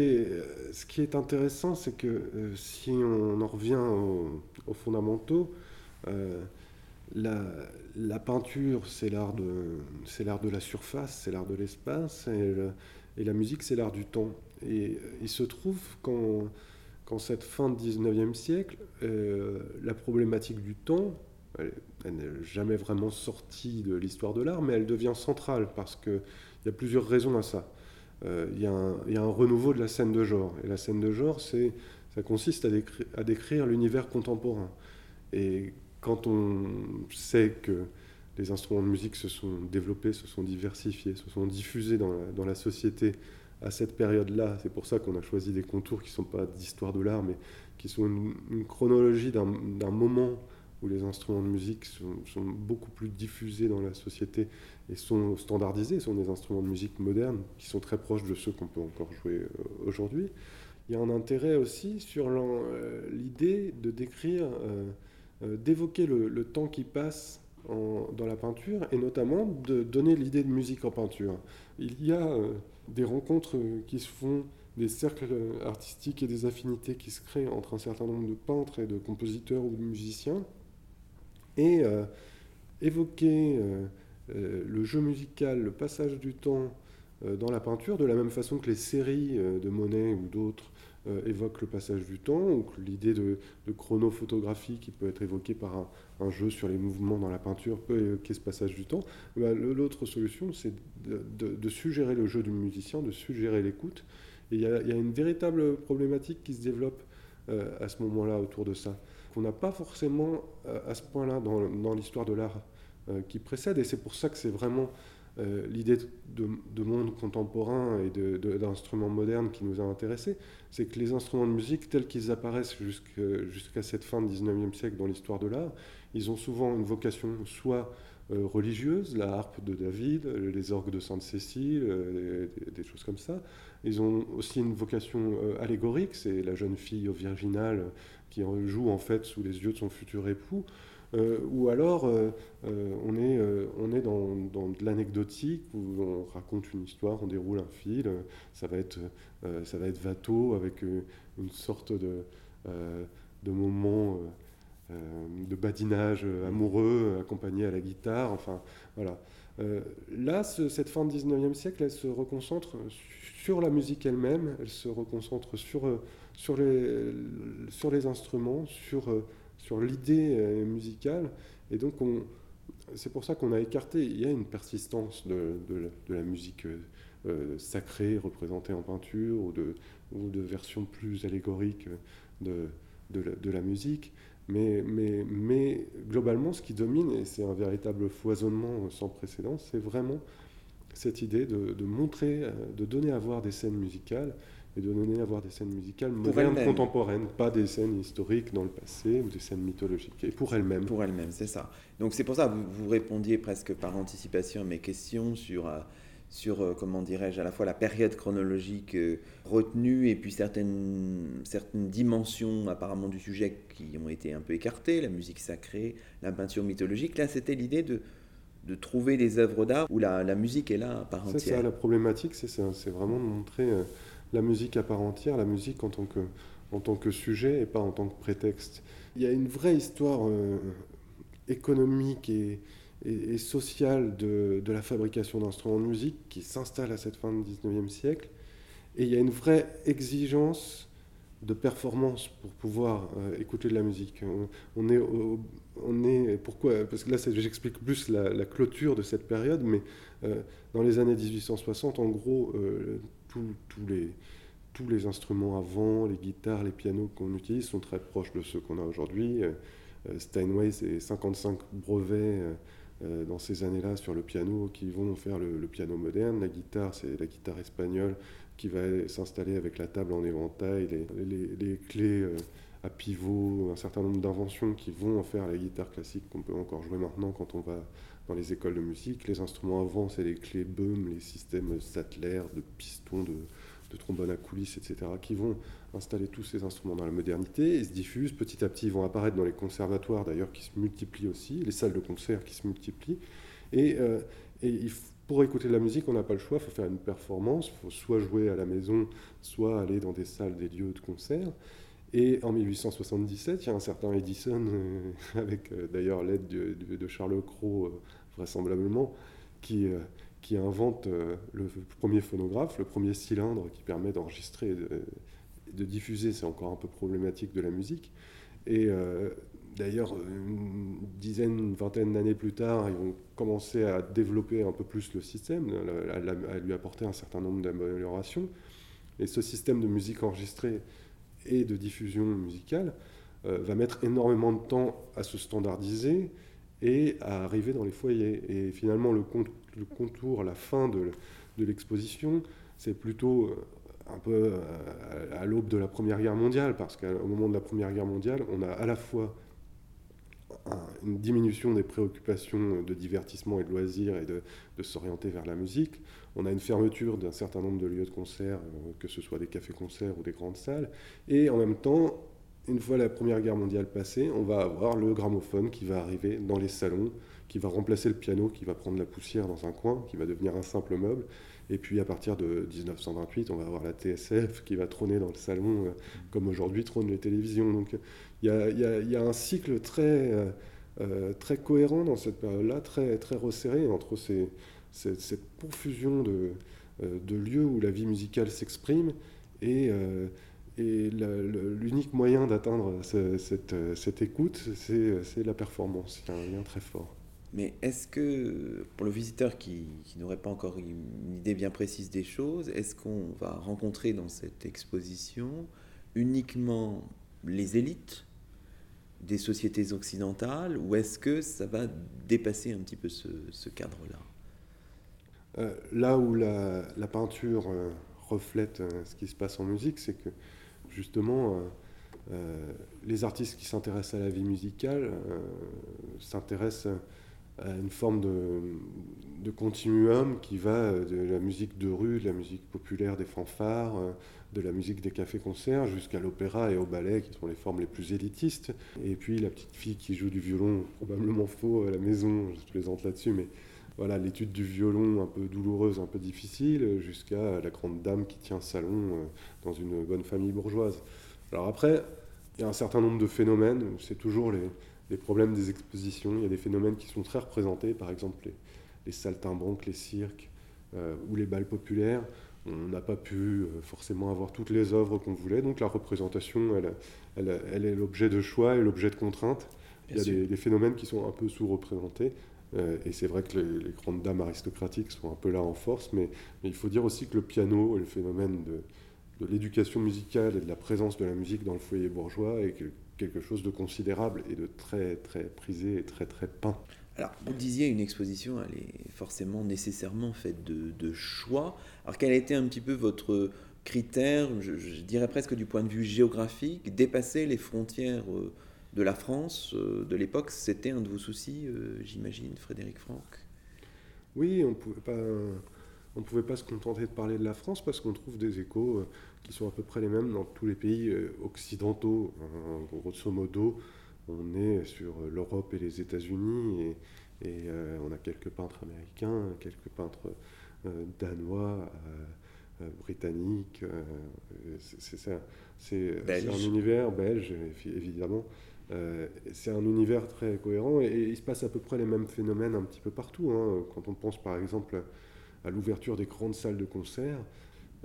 est, intéressant, c'est que euh, si on en revient aux, fondamentaux, euh, la, peinture, c'est l'art de, la surface, c'est l'art de l'espace, et, la musique, c'est l'art du temps. Et il se trouve qu'en, cette fin du 19e siècle, euh, la problématique du temps, elle, n'est jamais vraiment sortie de l'histoire de l'art, mais elle devient centrale parce qu'il y a plusieurs raisons à ça. Euh, il, y a un, renouveau de la scène de genre. Et la scène de genre, c'est, ça consiste à, décrire, l'univers contemporain. Et quand on sait que les instruments de musique se sont développés, se sont diversifiés, se sont diffusés dans la, dans la société à cette période-là, c'est pour ça qu'on a choisi des contours qui ne sont pas d'histoire de l'art, mais qui sont une, chronologie d'un moment où les instruments de musique sont, beaucoup plus diffusés dans la société et sont standardisés, sont des instruments de musique modernes qui sont très proches de ceux qu'on peut encore jouer euh, aujourd'hui. Il y a un intérêt aussi sur euh, l'idée de décrire, euh, d'évoquer le, temps qui passe dans la peinture et notamment de donner l'idée de musique en peinture. Il y a des rencontres qui se font des cercles artistiques et des affinités qui se créent entre un certain nombre de peintres et de compositeurs ou de musiciens et euh, évoquer euh, euh, le jeu musical, le passage du temps dans la peinture, de la même façon que les séries de Monet ou d'autres évoquent le passage du temps, ou l'idée de, chronophotographie qui peut être évoquée par un, jeu sur les mouvements dans la peinture peut évoquer ce passage du temps. Bah, l'autre solution, c'est de, suggérer le jeu du musicien, de suggérer l'écoute. Et il y, a une véritable problématique qui se développe à ce moment-là autour de ça qu'on n'a pas forcément euh, à ce point-là dans, l'histoire de l'art euh, qui précède. Et c'est pour ça que c'est vraiment euh, l'idée de, monde contemporain et d'instruments modernes qui nous a intéressés. C'est que les instruments de musique, tels qu'ils apparaissent jusqu'à cette fin du 19e siècle dans l'histoire de l'art, ils ont souvent une vocation soit religieuse, la harpe de David, les orgues de Sainte-Cécile, des, choses comme ça. Ils ont aussi une vocation allégorique, c'est la jeune fille au virginal qui joue en fait sous les yeux de son futur époux. Euh, ou alors euh, euh, on est, on est dans, de l'anecdotique où on raconte une histoire, on déroule un fil, ça va être, ça va être Watteau avec une sorte de, de moment de badinage amoureux accompagné à la guitare, enfin voilà. là, cette fin du 19e siècle, elle se reconcentre sur la musique elle-même, elle se reconcentre sur sur les, instruments, sur, euh, sur l'idée euh, musicale. Et donc, c'est pour ça qu'on a écarté. Il y a une persistance de, de, la, musique euh, sacrée représentée en peinture ou de, ou de versions plus allégoriques de, de la, musique. Mais, mais, mais, globalement, ce qui domine, et c'est un véritable foisonnement sans précédent, c'est vraiment cette idée de, de, montrer, de donner à voir des scènes musicales et de donner à voir des scènes musicales modernes, contemporaines, pas des scènes historiques dans le passé ou des scènes mythologiques, et pour elles-mêmes. Pour elles-mêmes, c'est ça. Donc c'est pour ça que vous, vous, répondiez presque par anticipation à mes questions sur, euh, sur euh, comment dirais-je, à la fois la période chronologique euh, retenue et puis certaines, certaines dimensions apparemment du sujet qui ont été un peu écartées, la musique sacrée, la peinture mythologique. Là, c'était l'idée de de trouver des œuvres d'art où la, la, musique est là par entière. C'est ça, la problématique, c'est vraiment de montrer la musique à part entière, la musique en tant que, en tant que sujet et pas en tant que prétexte. Il y a une vraie histoire euh, économique et, et, sociale de, de, la fabrication d'instruments de musique qui s'installe à cette fin du 19e siècle. Et il y a une vraie exigence de performance pour pouvoir euh, écouter de la musique. On, est, on est, pourquoi Parce que là, j'explique plus la, clôture de cette période, mais euh, dans les années 1860, en gros, tous les, tous les instruments avant, les guitares, les pianos qu'on utilise sont très proches de ceux qu'on a aujourd'hui. Steinway, c'est 55 brevets dans ces années-là sur le piano qui vont faire le, piano moderne. La guitare, c'est la guitare espagnole qui va s'installer avec la table en éventail, les, clés euh, à pivot, un certain nombre d'inventions qui vont en faire la guitare classique qu'on peut encore jouer maintenant quand on va dans les écoles de musique. Les instruments avant, c'est les clés Böhm, les systèmes Sattler, de pistons, de, de trombone à coulisses, etc., qui vont installer tous ces instruments dans la modernité et se diffusent. Petit à petit, ils vont apparaître dans les conservatoires, d'ailleurs, qui se multiplient aussi, les salles de concert qui se multiplient. Et, euh, et pour écouter de la musique, on n'a pas le choix, il faut faire une performance, il faut soit jouer à la maison, soit aller dans des salles, des lieux de concert. Et en 1877, il y a un certain Edison, euh, avec euh, d'ailleurs l'aide de, Charles Cros, vraisemblablement, qui, qui invente le premier phonographe, le premier cylindre qui permet d'enregistrer, de, de, diffuser, c'est encore un peu problématique de la musique. Et D'ailleurs, une dizaine, une vingtaine d'années plus tard, ils vont commencer à développer un peu plus le système, à, lui apporter un certain nombre d'améliorations. Et ce système de musique enregistrée et de diffusion musicale euh, va mettre énormément de temps à se standardiser et à arriver dans les foyers. Et finalement, le, contour, la fin de, l'exposition, c'est plutôt euh, un peu euh, à l'aube de la Première Guerre mondiale, parce qu'au moment de la Première Guerre mondiale, on a à la fois une diminution des préoccupations de divertissement et de loisirs et de, s'orienter vers la musique. On a une fermeture d'un certain nombre de lieux de concert, euh, que ce soit des cafés-concerts ou des grandes salles. Et en même temps, une fois la Première Guerre mondiale passée, on va avoir le gramophone qui va arriver dans les salons, qui va remplacer le piano, qui va prendre la poussière dans un coin, qui va devenir un simple meuble. Et puis à partir de 1928, on va avoir la TSF qui va trôner dans le salon, euh, comme aujourd'hui trônent les télévisions. Donc il y, a, un cycle très, euh, euh, très cohérent dans cette période-là, très, très resserré entre cette euh, de, lieux où la vie musicale s'exprime et, et l'unique moyen d'atteindre cette, cette, écoute, c'est la performance. Il y a un lien très fort. Mais est-ce que, pour le visiteur qui, qui n'aurait pas encore une idée bien précise des choses, est-ce qu'on va rencontrer dans cette exposition uniquement les élites des sociétés occidentales ou est-ce que ça va dépasser un petit peu ce, cadre-là? Euh, Là où la, peinture euh, reflète euh, ce qui se passe en musique, c'est que justement, les artistes qui s'intéressent à la vie musicale s'intéressent à une forme de, de, continuum qui va de la musique de rue, de la musique populaire des fanfares, de la musique des cafés-concerts jusqu'à l'opéra et au ballet, qui sont les formes les plus élitistes. Et puis la petite fille qui joue du violon, probablement faux à la maison, je plaisante là-dessus, mais voilà, l'étude du violon un peu douloureuse, un peu difficile, jusqu'à la grande dame qui tient salon euh, dans une bonne famille bourgeoise. Alors après, il y a un certain nombre de phénomènes, c'est toujours les, problèmes des expositions, il y a des phénomènes qui sont très représentés, par exemple les, les saltimbanques, les cirques euh, ou les balles populaires. On n'a pas pu euh, forcément avoir toutes les œuvres qu'on voulait, donc la représentation, elle, elle, est l'objet de choix et l'objet de contraintes. Il y a des, phénomènes qui sont un peu sous-représentés. Euh, et c'est vrai que les, grandes dames aristocratiques sont un peu là en force, mais, il faut dire aussi que le piano et le phénomène de, l'éducation musicale et de la présence de la musique dans le foyer bourgeois est quelque chose de considérable et de très très prisé et très très peint. Alors, vous disiez, une exposition, elle est forcément nécessairement faite de, choix. Alors, quel a été un petit peu votre critère, je, dirais presque du point de vue géographique, dépasser les frontières euh, de la France euh, de l'époque C'était un de vos soucis, euh, j'imagine, Frédéric Franck? Oui, on pouvait pas... On ne pouvait pas se contenter de parler de la France parce qu'on trouve des échos qui sont à peu près les mêmes dans tous les pays occidentaux, grosso modo on est sur l'Europe et les États-Unis et, euh, on a quelques peintres américains, quelques peintres euh, danois, euh, britanniques. c'est un univers belge, évidemment. C'est un univers très cohérent et, il se passe à peu près les mêmes phénomènes un petit peu partout. Hein. Quand on pense par exemple à l'ouverture des grandes salles de concert,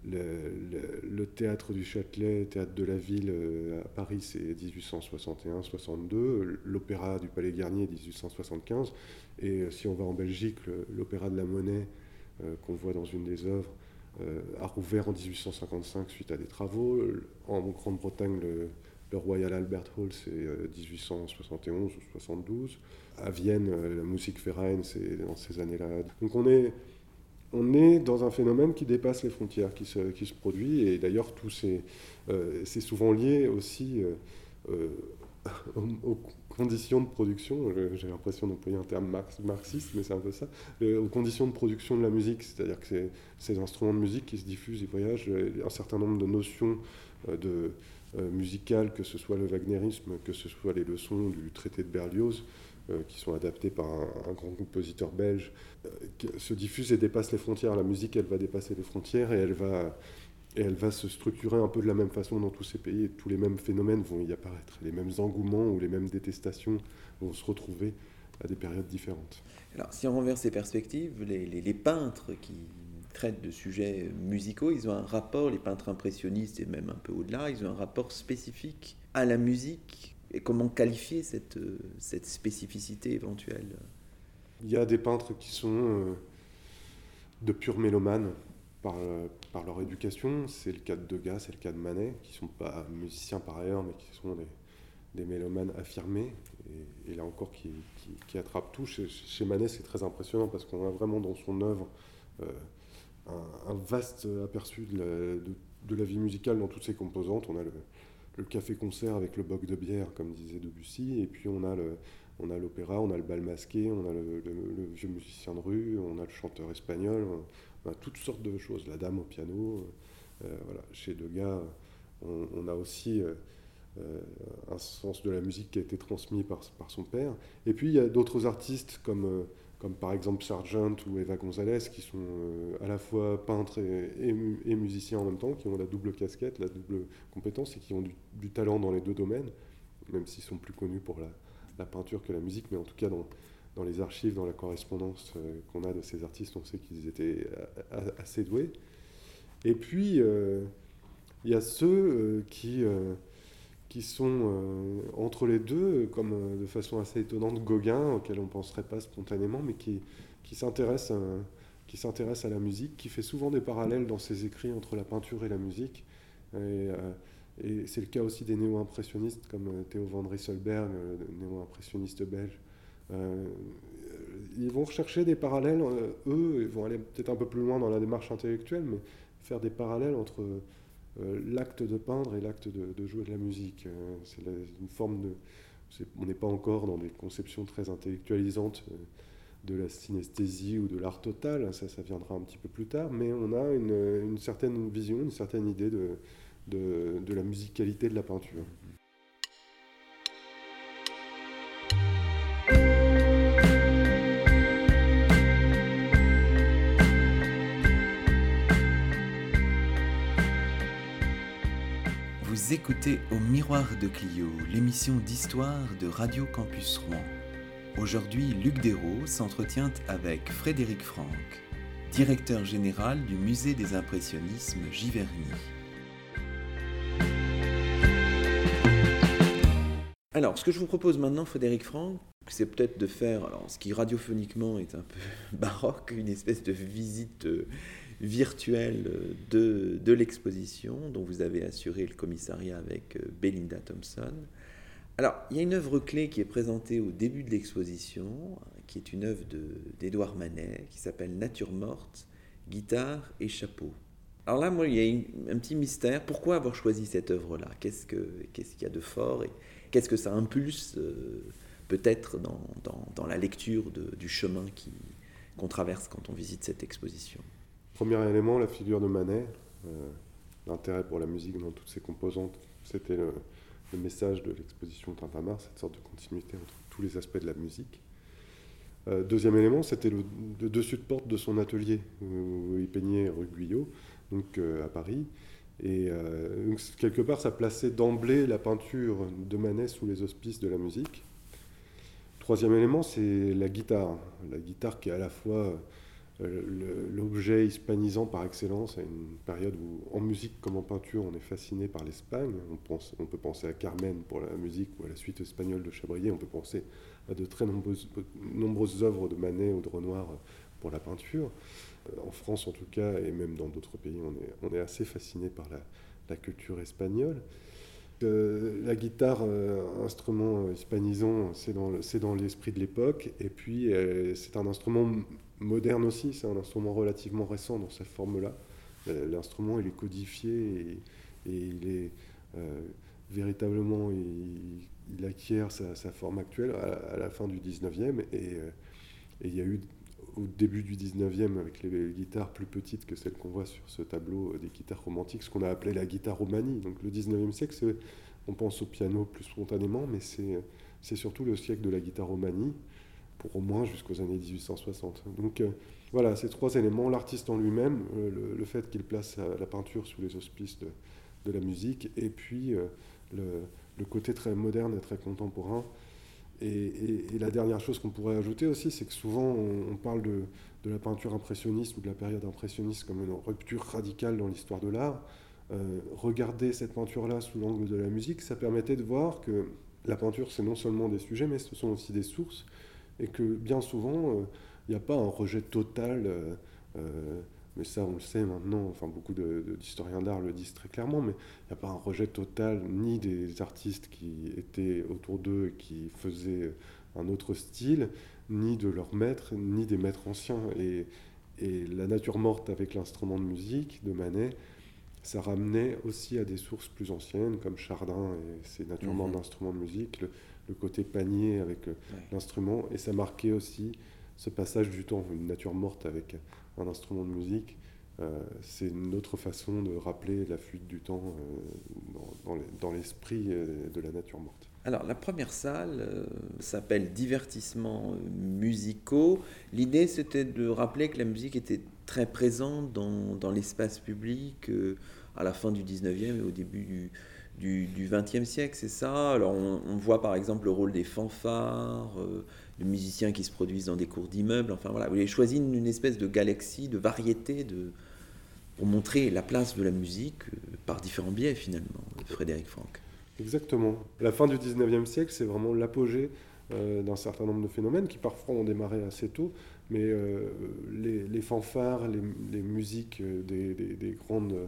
le, théâtre du Châtelet, théâtre de la ville euh, à Paris, c'est 1861-62, l'opéra du Palais Garnier, 1875, et euh, si on va en Belgique, l'opéra de la Monnaie, euh, qu'on voit dans une des œuvres, a rouvert en 1855 suite à des travaux. En Grande-Bretagne, le, Royal Albert Hall, c'est 1871 ou 72. À Vienne, la Musikverein, c'est dans ces années-là. Donc on est on est dans un phénomène qui dépasse les frontières, qui se, qui se produit, et d'ailleurs, tout euh, c'est souvent lié aussi euh, euh, aux, conditions de production, j'ai l'impression d'employer un terme marxiste, mais c'est un peu ça, aux conditions de production de la musique, c'est-à-dire que ces instruments de musique qui se diffusent, ils voyagent, un certain nombre de notions de, musicales, que ce soit le wagnérisme, que ce soit les leçons du traité de Berlioz, euh, qui sont adaptés par un, grand compositeur belge, euh, se diffusent et dépassent les frontières. La musique, elle va dépasser les frontières et elle va, et elle va se structurer un peu de la même façon dans tous ces pays. Et tous les mêmes phénomènes vont y apparaître. Les mêmes engouements ou les mêmes détestations vont se retrouver à des périodes différentes. Alors, si on renverse ces perspectives, les, les peintres qui traitent de sujets musicaux, ils ont un rapport, les peintres impressionnistes et même un peu au-delà, ils ont un rapport spécifique à la musique et comment qualifier cette, euh, cette spécificité éventuelle? Il y a des peintres qui sont euh, de purs mélomanes par, euh, par leur éducation. C'est le cas de Degas, c'est le cas de Manet, qui ne sont pas musiciens par ailleurs, mais qui sont des, mélomanes affirmés. Et, là encore, qui, qui, attrapent tout. Chez, Manet, c'est très impressionnant parce qu'on a vraiment dans son œuvre un, vaste aperçu de la, de la, vie musicale dans toutes ses composantes. On a le, le café-concert avec le boc de bière, comme disait Debussy, et puis on a le, on a l'opéra, on a le bal masqué, on a le, vieux musicien de rue, on a le chanteur espagnol, on a toutes sortes de choses, la dame au piano. Euh, voilà. Chez Degas, on, on a aussi euh, euh, un sens de la musique qui a été transmis par, par son père. Et puis il y a d'autres artistes comme comme par exemple Sargent ou Eva Gonzalez, qui sont euh, à la fois peintres et, musiciens en même temps, qui ont la double casquette, la double compétence et qui ont du, talent dans les deux domaines, même s'ils sont plus connus pour la, peinture que la musique, mais en tout cas dans, dans les archives, dans la correspondance euh, qu'on a de ces artistes, on sait qu'ils étaient euh, assez doués. Et puis, il y a ceux qui qui sont euh, entre les deux, comme euh, de façon assez étonnante, Gauguin, auquel on ne penserait pas spontanément, mais qui, qui s'intéresse à, à, la musique, qui fait souvent des parallèles dans ses écrits entre la peinture et la musique. Et, euh, c'est le cas aussi des néo-impressionnistes comme Theo van Rysselberg, néo-impressionniste belge. ils vont rechercher des parallèles, eux, ils vont aller peut-être un peu plus loin dans la démarche intellectuelle, mais faire des parallèles entre l'acte de peindre et l'acte de, jouer de la musique. Euh, c'est une forme de. on n'est pas encore dans des conceptions très intellectualisantes euh, de la synesthésie ou de l'art total, ça, ça viendra un petit peu plus tard, mais on a une, certaine vision, une certaine idée de, de la musicalité de la peinture. Écoutez Au Miroir de Clio, l'émission d'histoire de Radio Campus Rouen. Aujourd'hui, Luc Dérault s'entretient avec Frédéric Franck, directeur général du Musée des Impressionnismes Giverny. Alors, ce que je vous propose maintenant, Frédéric Franck, c'est peut-être de faire, alors, ce qui radiophoniquement est un peu baroque, une espèce de visite euh, virtuelle de, de l'exposition dont vous avez assuré le commissariat avec euh, Belinda Thompson. Alors, il y a une œuvre clé qui est présentée au début de l'exposition, qui est une œuvre d'Édouard Manet, qui s'appelle Nature morte, guitare et chapeau. Alors là, moi, il y a un petit mystère. Pourquoi avoir choisi cette œuvre-là? Qu'est-ce qu'il y a de fort et qu'est-ce que ça impulse euh, peut-être dans, dans, la lecture du chemin qu'on traverse quand on visite cette exposition? Premier élément, la figure de Manet, euh, l'intérêt pour la musique dans toutes ses composantes, c'était le, message de l'exposition Tintamarre, cette sorte de continuité entre tous les aspects de la musique. Euh, deuxième élément, c'était le, dessus de porte de son atelier, où, il peignait rue Guyot, donc euh, à Paris. Et quelque part, ça plaçait d'emblée la peinture de Manet sous les auspices de la musique. Troisième élément, c'est la guitare. La guitare qui est à la fois l'objet hispanisant par excellence à une période où, en musique comme en peinture, on est fasciné par l'Espagne. On, on peut penser à Carmen pour la musique ou à la suite espagnole de Chabrier. On peut penser à de très nombreuses, nombreuses œuvres de Manet ou de Renoir pour la peinture. Euh, en France, en tout cas, et même dans d'autres pays, on est, on est assez fasciné par la, la culture espagnole. Euh, la guitare, instrument hispanisant, c'est dans l'esprit de l'époque. Et puis, c'est un instrument moderne aussi, c'est un instrument relativement récent dans cette forme-là. Euh, l'instrument, il est codifié et, il est euh, véritablement, il, acquiert sa, forme actuelle à, la fin du 19e. Euh, et, il y a eu au début du 19e, avec les, guitares plus petites que celles qu'on voit sur ce tableau, des guitares romantiques, ce qu'on a appelé la guitare romanie. Donc le 19e siècle, on pense au piano plus spontanément, mais c'est surtout le siècle de la guitare romanie pour au moins jusqu'aux années 1860. Donc euh, voilà, ces trois éléments, l'artiste en lui-même, euh, le, fait qu'il place la peinture sous les auspices de, la musique, et puis euh, le, côté très moderne et très contemporain. Et, la dernière chose qu'on pourrait ajouter aussi, c'est que souvent on, parle de, la peinture impressionniste ou de la période impressionniste comme une rupture radicale dans l'histoire de l'art. regarder cette peinture-là sous l'angle de la musique, ça permettait de voir que la peinture, c'est non seulement des sujets, mais ce sont aussi des sources et que bien souvent, il euh, n'y a pas un rejet total, euh, euh, mais ça on le sait maintenant, enfin beaucoup d'historiens d'art le disent très clairement, mais il n'y a pas un rejet total ni des artistes qui étaient autour d'eux et qui faisaient un autre style, ni de leurs maîtres, ni des maîtres anciens. Et, et la nature morte avec l'instrument de musique de Manet, ça ramenait aussi à des sources plus anciennes, comme Chardin et ses natures mortes mhm. d'instruments de musique le côté panier avec euh, l'instrument. Et ça marquait aussi ce passage du temps, une nature morte avec un instrument de musique. Euh, c'est une autre façon de rappeler la fuite du temps euh, dans, l'esprit de la nature morte. Alors la première salle s'appelle Divertissements musicaux. L'idée c'était de rappeler que la musique était très présente dans, dans l'espace public à la fin du 19e et au début du, du XXe siècle, c'est ça? Alors on, voit par exemple le rôle des fanfares, euh, de musiciens qui se produisent dans des cours d'immeubles. Enfin voilà, vous avez choisi une, espèce de galaxie, de variété de, pour montrer la place de la musique euh, par différents biais finalement, Frédéric Franck. Exactement. La fin du XIXe siècle, c'est vraiment l'apogée euh, d'un certain nombre de phénomènes qui parfois ont démarré assez tôt, mais les, fanfares, les, musiques des, des grandes euh,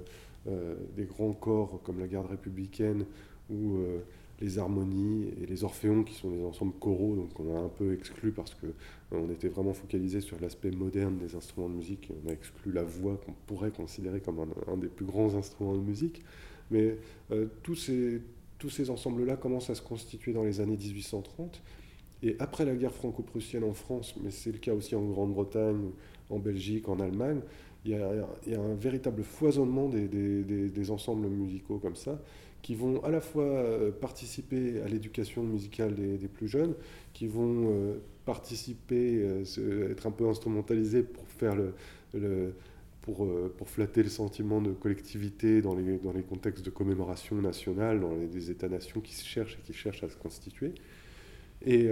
des grands corps comme la garde républicaine ou euh, les harmonies et les orphéons qui sont des ensembles choraux, donc on a un peu exclu parce que euh, on était vraiment focalisé sur l'aspect moderne des instruments de musique, on a exclu la voix qu'on pourrait considérer comme un, des plus grands instruments de musique. Mais tous ces, tous ces ensembles-là commencent à se constituer dans les années 1830. Et après la guerre franco-prussienne en France, mais c'est le cas aussi en Grande-Bretagne, en Belgique, en Allemagne, il y, a, un véritable foisonnement des, ensembles musicaux comme ça, qui vont à la fois euh, participer à l'éducation musicale des, plus jeunes, qui vont euh, participer, euh, être un peu instrumentalisés pour faire le, pour, pour, flatter le sentiment de collectivité dans les, dans les contextes de commémoration nationale, dans les, des États-nations qui se cherchent et qui cherchent à se constituer. Et,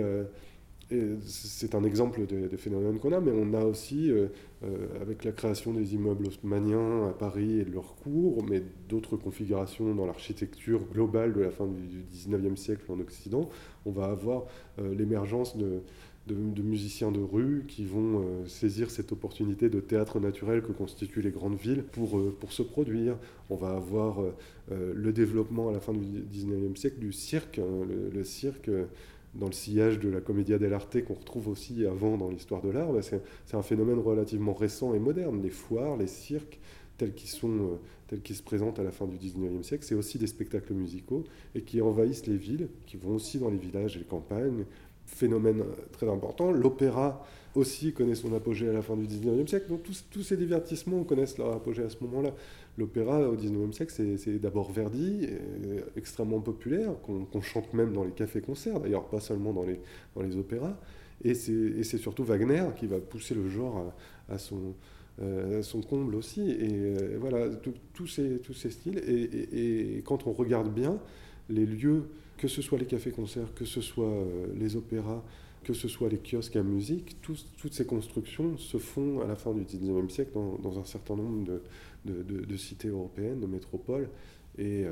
c'est un exemple des, phénomènes qu'on a, mais on a aussi, euh, euh, avec la création des immeubles haussmanniens à Paris et de leurs cours, mais d'autres configurations dans l'architecture globale de la fin du, 19e siècle en Occident, on va avoir euh, l'émergence de, de, musiciens de rue qui vont saisir cette opportunité de théâtre naturel que constituent les grandes villes pour, pour se produire. On va avoir le développement à la fin du 19e siècle du cirque. Hein, le, cirque dans le sillage de la commedia dell'arte qu'on retrouve aussi avant dans l'histoire de l'art, bah, c'est un phénomène relativement récent et moderne. Les foires, les cirques, tels qu'ils sont, euh, tels se présentent à la fin du 19e siècle, c'est aussi des spectacles musicaux et qui envahissent les villes, qui vont aussi dans les villages et les campagnes. Phénomène euh, très important. L'opéra aussi connaît son apogée à la fin du 19e siècle. Donc tous ces divertissements connaissent leur apogée à ce moment-là. L'opéra au XIXe siècle, c'est d'abord Verdi, euh, extrêmement populaire, qu'on chante même dans les cafés-concerts, d'ailleurs pas seulement dans les, opéras. Et c'est surtout Wagner qui va pousser le genre à, son, son comble aussi. Et voilà, tous ces, styles. Et, et, quand on regarde bien, les lieux, que ce soit les cafés-concerts, que ce soit les opéras, que ce soit les kiosques à musique, toutes ces constructions se font à la fin du 19e siècle dans, un certain nombre de, de, cités européennes, de métropoles. Et,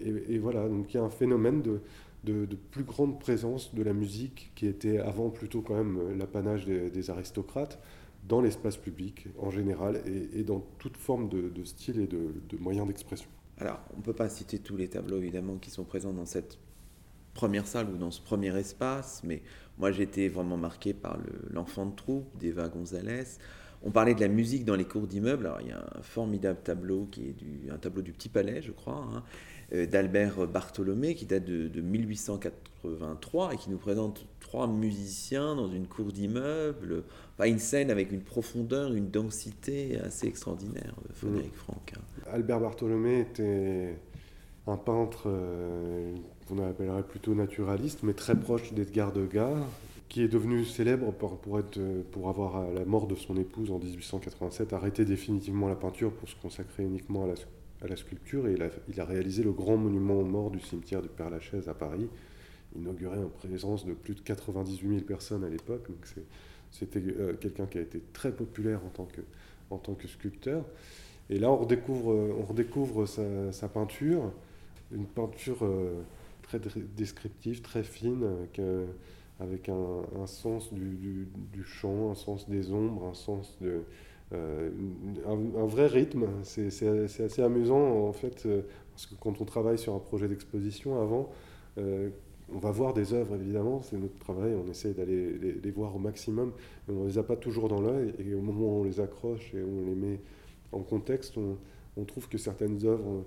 et, voilà, donc il y a un phénomène de, de, plus grande présence de la musique qui était avant plutôt quand même l'apanage des, aristocrates dans l'espace public en général et, dans toute forme de, style et de, moyens d'expression. Alors, on ne peut pas citer tous les tableaux évidemment qui sont présents dans cette première salle ou dans ce premier espace, mais moi j'étais vraiment marqué par l'enfant de troupe d'Eva Gonzalez. On parlait de la musique dans les cours d'immeubles. Alors, il y a un formidable tableau qui est du, un tableau du Petit Palais, je crois, hein, euh, d'Albert Bartholomé, qui date de, 1883 et qui nous présente trois musiciens dans une cour d'immeuble. Enfin, une scène avec une profondeur, une densité assez extraordinaire, euh, Frédéric Franck. Hein. Albert Bartholomé était un peintre euh, qu'on appellerait plutôt naturaliste, mais très proche d'Edgar Degas, qui est devenu célèbre pour, être, pour avoir, à la mort de son épouse en 1887, arrêté définitivement la peinture pour se consacrer uniquement à la, à la sculpture. Et il a, il a, réalisé le grand monument aux morts du cimetière du Père-Lachaise à Paris, inauguré en présence de plus de 98 000 personnes à l'époque. C'était euh, quelqu'un qui a été très populaire en tant que, en tant que sculpteur. Et là, on redécouvre, on redécouvre sa, peinture, une peinture euh, très descriptive, très fine, avec avec un, sens du, chant, un sens des ombres, un sens de, euh, un, vrai rythme. C'est assez amusant en fait, euh, parce que quand on travaille sur un projet d'exposition avant, euh, on va voir des œuvres évidemment, c'est notre travail, on essaie d'aller les, voir au maximum, mais on ne les a pas toujours dans l'œil, et au moment où on les accroche et on les met en contexte, on, trouve que certaines œuvres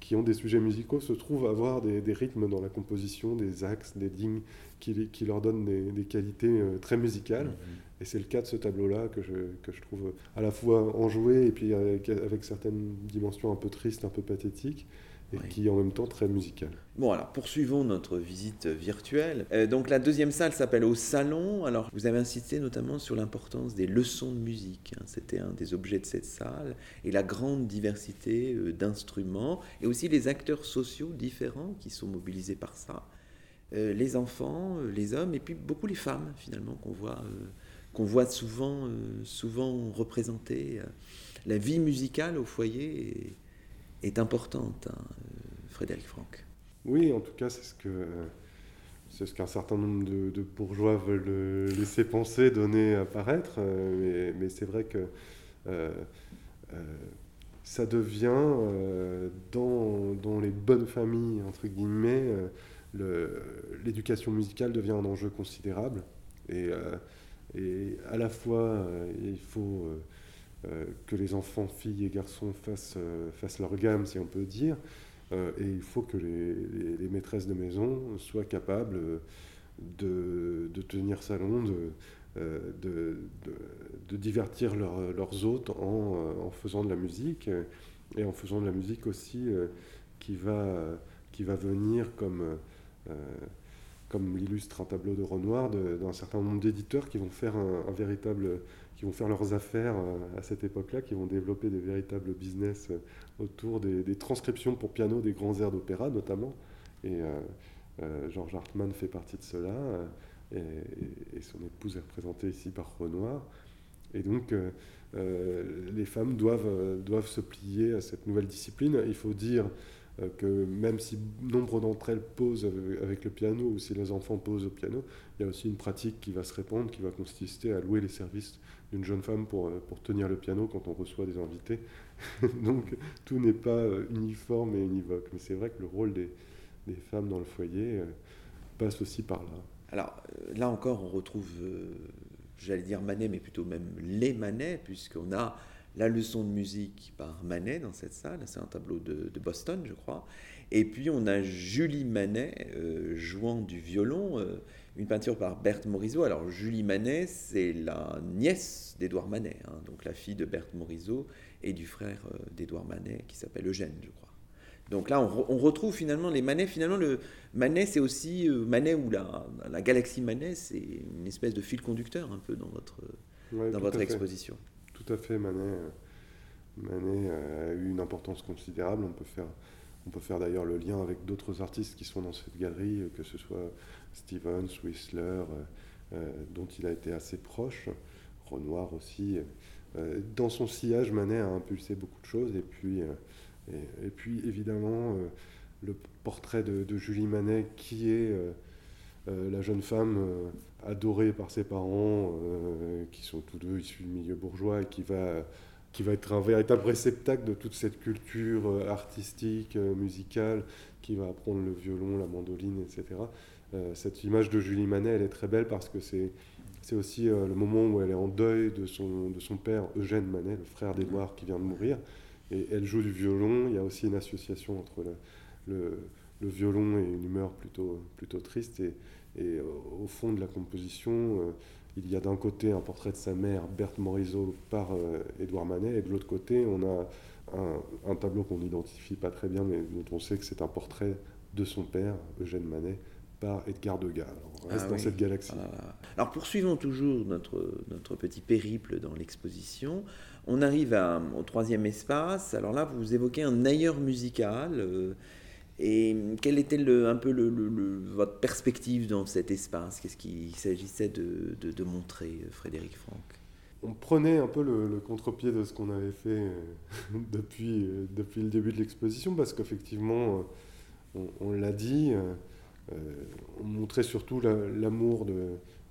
qui ont des sujets musicaux se trouvent avoir des, des, rythmes dans la composition, des axes, des lignes qui, qui leur donnent des, qualités euh, très musicales. Mm-hmm. Et c'est le cas de ce tableau-là que je, que je trouve à la fois enjoué et puis avec, avec, certaines dimensions un peu tristes, un peu pathétiques. Et qui est en même temps très musical. Bon, alors poursuivons notre visite virtuelle. Euh, donc la deuxième salle s'appelle Au Salon. Alors vous avez insisté notamment sur l'importance des leçons de musique. Hein. C'était un des objets de cette salle. Et la grande diversité euh, d'instruments et aussi les acteurs sociaux différents qui sont mobilisés par ça. Euh, les enfants, euh, les hommes, et puis beaucoup les femmes finalement qu'on voit, euh, qu'on voit souvent, souvent représenter. La vie musicale au foyer est, importante, hein, Frédéric Franck. Oui, en tout cas, c'est ce que c'est ce qu'un certain nombre de, bourgeois veulent laisser penser, donner apparaître. mais, mais c'est vrai que ça devient, dans, dans, les bonnes familles, entre guillemets, l'éducation musicale devient un enjeu considérable. Et, euh, et à la fois, euh, il faut euh, que les enfants, filles et garçons fassent, fassent leur gamme, si on peut dire. et il faut que les, les, maîtresses de maison soient capables de, de tenir salon, de, de, de, divertir leurs hôtes en, en, faisant de la musique et en faisant de la musique aussi qui, va, qui va venir comme comme l'illustre un tableau de Renoir, d'un certain nombre d'éditeurs qui vont faire un, véritable, qui vont faire leurs affaires euh, à cette époque-là, qui vont développer des véritables business euh, autour des, transcriptions pour piano des grands airs d'opéra notamment. Et Georges Hartmann fait partie de cela, et, son épouse est représentée ici par Renoir. Et donc, les femmes doivent, doivent se plier à cette nouvelle discipline. Il faut dire euh, que même si nombre d'entre elles posent avec le piano ou si les enfants posent au piano, il y a aussi une pratique qui va se répandre, qui va consister à louer les services d'une jeune femme pour, euh, pour tenir le piano quand on reçoit des invités. Donc tout n'est pas euh, uniforme et univoque, mais c'est vrai que le rôle des, des femmes dans le foyer passe aussi par là. Alors là encore, on retrouve, j'allais dire Manet, mais plutôt même les Manet, puisqu'on a la leçon de musique par Manet dans cette salle, c'est un tableau de, Boston, je crois. Et puis on a Julie Manet euh, jouant du violon, euh, une peinture par Berthe Morisot. Alors Julie Manet, c'est la nièce d'Édouard Manet, hein, donc la fille de Berthe Morisot et du frère euh, d'Édouard Manet qui s'appelle Eugène, je crois. Donc là, on, retrouve finalement les Manet. Finalement, le Manet, c'est aussi Manet ou la, galaxie Manet, c'est une espèce de fil conducteur un peu dans votre, dans votre exposition. Tout à fait, Manet, Manet a eu une importance considérable. On peut faire, d'ailleurs le lien avec d'autres artistes qui sont dans cette galerie, que ce soit Stevens, Whistler, dont il a été assez proche, Renoir aussi. dans son sillage, Manet a impulsé beaucoup de choses. Et puis, évidemment, le portrait de, Julie Manet, qui est euh, la jeune femme euh, adorée par ses parents, euh, qui sont tous deux issus du milieu bourgeois, et qui va, qui va être un véritable réceptacle de toute cette culture artistique, musicale, qui va apprendre le violon, la mandoline, etc. cette image de Julie Manet, elle est très belle parce que c'est c'est aussi le moment où elle est en deuil de son, de son père Eugène Manet, le frère d'Édouard qui vient de mourir. Et elle joue du violon. Il y a aussi une association entre le, violon et une humeur plutôt, plutôt triste. Et euh, au fond de la composition, euh, il y a d'un côté un portrait de sa mère, Berthe Morisot, par euh, Édouard Manet, et de l'autre côté, on a un, tableau qu'on n'identifie pas très bien, mais dont on sait que c'est un portrait de son père, Eugène Manet, par Edgar Degas. on reste ah dans cette galaxie. Ah. Alors poursuivons toujours notre, notre petit périple dans l'exposition. On arrive à, au troisième espace. Alors là, vous évoquez un ailleurs musical. Et quelle était un peu votre perspective dans cet espace? Qu'est-ce qu'il s'agissait de, montrer, Frédéric Franck? On prenait un peu le, contre-pied de ce qu'on avait fait euh, depuis, euh, depuis le début de l'exposition, parce qu'effectivement, euh, on, l'a dit, on montrait surtout l'amour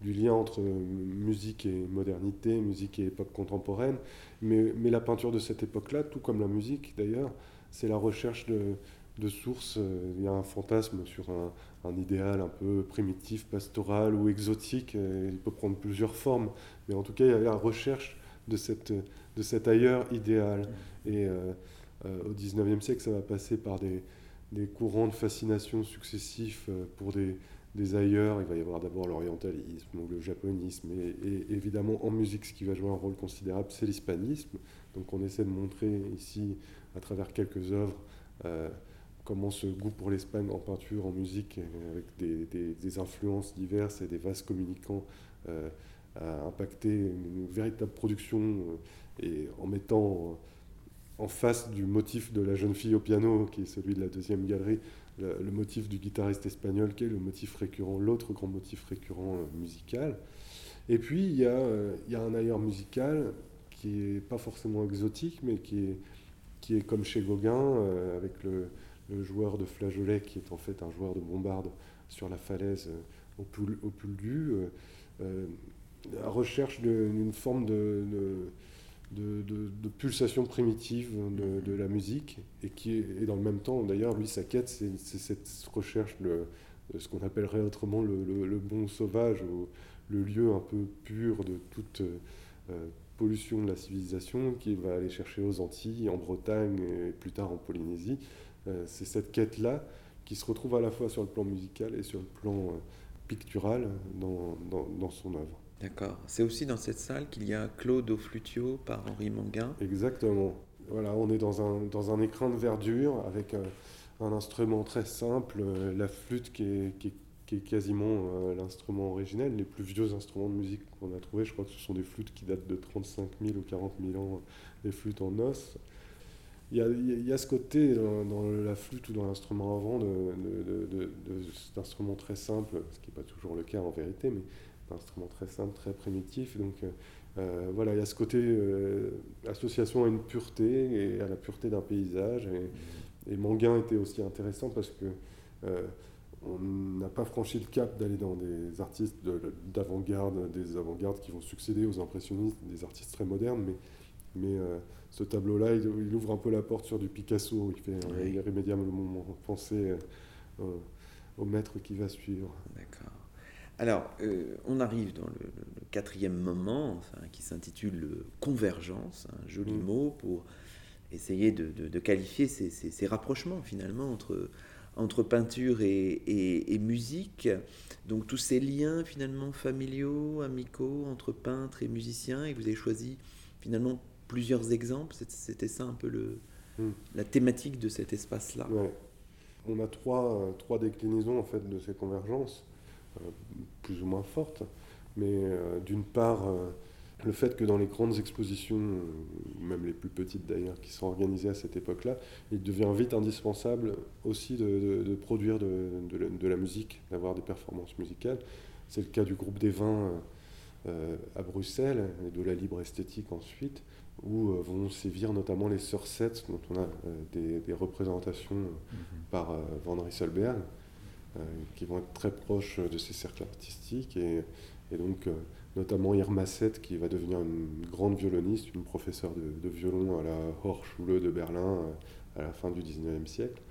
du lien entre musique et modernité, musique et époque contemporaine. Mais la peinture de cette époque-là, tout comme la musique d'ailleurs, c'est la recherche de de sources. Euh, il y a un fantasme sur un, idéal un peu primitif, pastoral ou exotique. Il peut prendre plusieurs formes, mais en tout cas, il y a la recherche de, cette, de cet ailleurs idéal. Et euh, euh, au 19e siècle, ça va passer par des, des courants de fascination successifs pour des, des ailleurs. Il va y avoir d'abord l'orientalisme ou le japonisme. Et, évidemment, en musique, ce qui va jouer un rôle considérable, c'est l'hispanisme. Donc on essaie de montrer ici, à travers quelques œuvres, comment ce goût pour l'Espagne en peinture, en musique, avec des, influences diverses et des vases communicants, euh, a impacté une véritable production euh, et en mettant en face du motif de la jeune fille au piano, qui est celui de la deuxième galerie, le, motif du guitariste espagnol, qui est le motif récurrent, l'autre grand motif récurrent euh, musical. Et puis il y, a, y a un ailleurs musical qui n'est pas forcément exotique, mais qui est, qui est comme chez Gauguin, avec le, le joueur de flageolet qui est en fait un joueur de bombarde sur la falaise euh, au, pul, au Puldu, euh, euh, la recherche d'une forme de, de, pulsation primitive de, la musique et qui est dans le même temps, d'ailleurs, lui, sa quête, c'est cette recherche de, ce qu'on appellerait autrement le, bon sauvage, ou le lieu un peu pur de toute pollution de la civilisation, qui va aller chercher aux Antilles, en Bretagne et plus tard en Polynésie. Euh, c'est cette quête-là qui se retrouve à la fois sur le plan musical et sur le plan euh, pictural dans, dans, son œuvre. D'accord. C'est aussi dans cette salle qu'il y a Claude au flutio par Henri Manguin. Exactement. Voilà, on est dans un, dans un écrin de verdure avec un, instrument très simple, euh, la flûte qui est, qui est, quasiment l'instrument originel. Les plus vieux instruments de musique qu'on a trouvés, je crois que ce sont des flûtes qui datent de 35 000 ou 40 000 ans, des flûtes en os il y, a, ce côté dans, la flûte ou dans l'instrument avant de, très simple, ce qui n'est pas toujours le cas en vérité, mais un instrument très simple, très primitif. Donc euh, euh, voilà, il y a ce côté euh, association à une pureté et à la pureté d'un paysage. Et, Manguin était aussi intéressant parce que on n'a pas franchi le cap d'aller dans des artistes d'avant-garde, des avant-gardes qui vont succéder aux impressionnistes, des artistes très modernes, mais mais ce tableau-là, il, ouvre un peu la porte sur du Picasso. Il fait oui. irrémédiablement penser euh, au maître qui va suivre. D'accord. Alors, euh, on arrive dans le, quatrième moment, enfin, qui s'intitule Convergence, un joli mm. mot pour essayer de, qualifier ces, rapprochements finalement entre, entre peinture et, et, musique. Donc tous ces liens finalement familiaux, amicaux entre peintres et musiciens, et vous avez choisi finalement plusieurs exemples C'était ça un peu le, hmm. la thématique de cet espace-là On a trois, euh, trois déclinaisons en fait, de ces convergences, euh, plus ou moins fortes. Mais euh, d'une part, le fait que dans les grandes expositions, même les plus petites d'ailleurs, qui sont organisées à cette époque-là, il devient vite indispensable aussi de, produire de, de, la musique, d'avoir des performances musicales. C'est le cas du groupe des vins à Bruxelles et de la libre esthétique ensuite, où euh, vont sévir notamment les Sœurs dont on a euh, des, représentations mhm. par Van Rysselberg, qui vont être très proches de ces cercles artistiques. Et, et donc notamment Irma Seth, qui va devenir une grande violoniste, une professeure de, violon à la Hochschule de Berlin euh, à la fin du 19e siècle.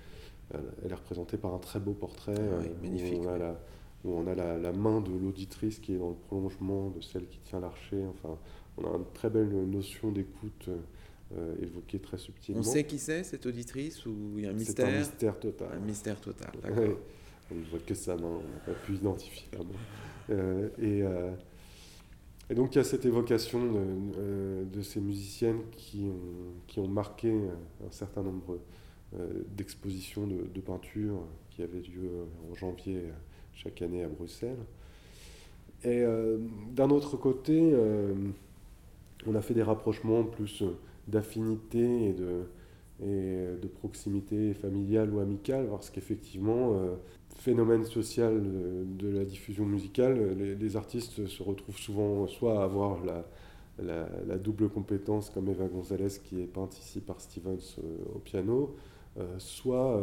Elle est représentée par un très beau portrait ah magnifique, où on a, la, où on a la, main de l'auditrice qui est dans le prolongement de celle qui tient l'archer. Enfin, on a une très belle notion d'écoute euh, évoquée très subtilement. On sait qui c'est, cette auditrice, ou il y a un mystère C'est un mystère total. Un mystère total, d'accord. on ne voit que sa main, on n'a pas pu identifier euh, et et donc il y a cette évocation de, euh, ces musiciennes qui ont, qui ont, marqué un certain nombre euh, d'expositions de, de, peinture qui avaient lieu en janvier chaque année à Bruxelles. Et euh, d'un autre côté, on a fait des rapprochements plus d'affinité et de, et de proximité familiale ou amicale, parce qu'effectivement, phénomène social de, la diffusion musicale, les, artistes se retrouvent souvent soit à avoir la, double compétence comme Eva Gonzalez qui est peinte ici par Stevens euh, au piano, euh, soit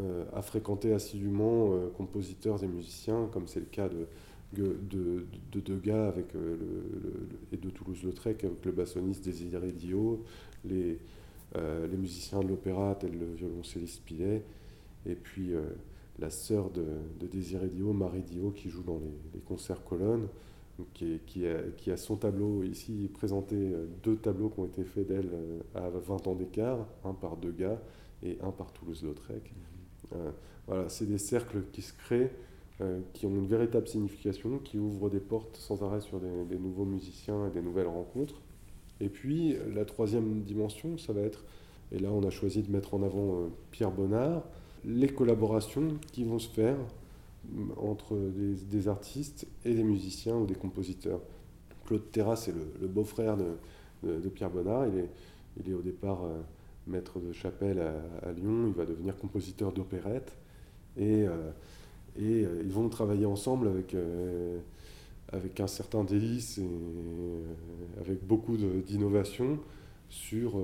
euh, à fréquenter assidûment compositeurs et musiciens comme c'est le cas de, de, de Degas avec le, et de Toulouse-Lautrec avec le bassoniste Désiré Dio, les, les musiciens de l'opéra tel le violoncelliste Pilet, et puis la sœur de, Désiré Dio, Marie Dio, qui joue dans les, concerts colonnes, qui, qui, a, son tableau ici présenté, euh, deux tableaux qui ont été faits d'elle euh, à 20 ans d'écart, un par Degas et un par Toulouse-Lautrec. Euh, voilà, c'est des cercles qui se créent, qui ont une véritable signification, qui ouvrent des portes sans arrêt sur des, nouveaux musiciens et des nouvelles rencontres. Et puis la troisième dimension, ça va être, et là on a choisi de mettre en avant Pierre Bonnard, les collaborations qui vont se faire entre des, artistes et des musiciens ou des compositeurs. Claude Terra, c'est le, beau-frère de, Pierre Bonnard. Il est, il est au départ euh, maître de chapelle à, Lyon. Il va devenir compositeur d'opérette. Et, euh, et euh, ils vont travailler ensemble avec, avec un certain délice et avec beaucoup d'innovation sur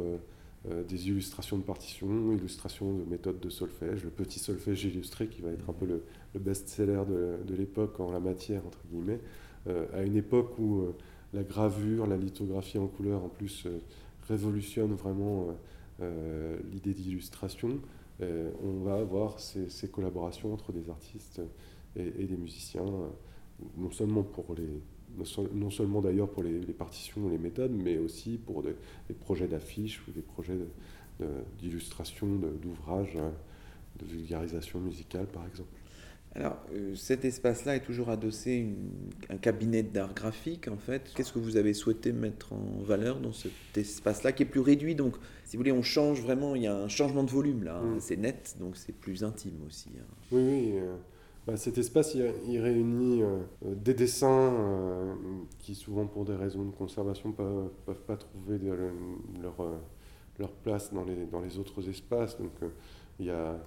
euh, des illustrations de partitions, illustrations de méthodes de solfège, le petit solfège illustré qui va être un peu le, best-seller de, l'époque en la matière, entre guillemets, euh, à une époque où euh, la gravure, la lithographie en couleur en plus révolutionne vraiment l'idée d'illustration, on va avoir ces, collaborations entre des artistes et, des musiciens, non seulement pour les non seulement d'ailleurs pour les, partitions ou les méthodes, mais aussi pour des, projets d'affiches ou des projets d'illustration d'ouvrages, hein, de, vulgarisation musicale par exemple. Alors, euh, cet espace-là est toujours adossé à un cabinet d'art graphique, en fait. Qu'est-ce que vous avez souhaité mettre en valeur dans cet espace-là, qui est plus réduit Donc, si vous voulez, on change vraiment, il y a un changement de volume, là. Hein. Mm. C'est net, donc c'est plus intime aussi. Hein. Oui, oui. Euh, bah, cet espace, il, réunit euh, des dessins euh, qui, souvent pour des raisons de conservation, ne peuvent, pas trouver leur, leur, place dans les, dans les autres espaces. Donc il y a,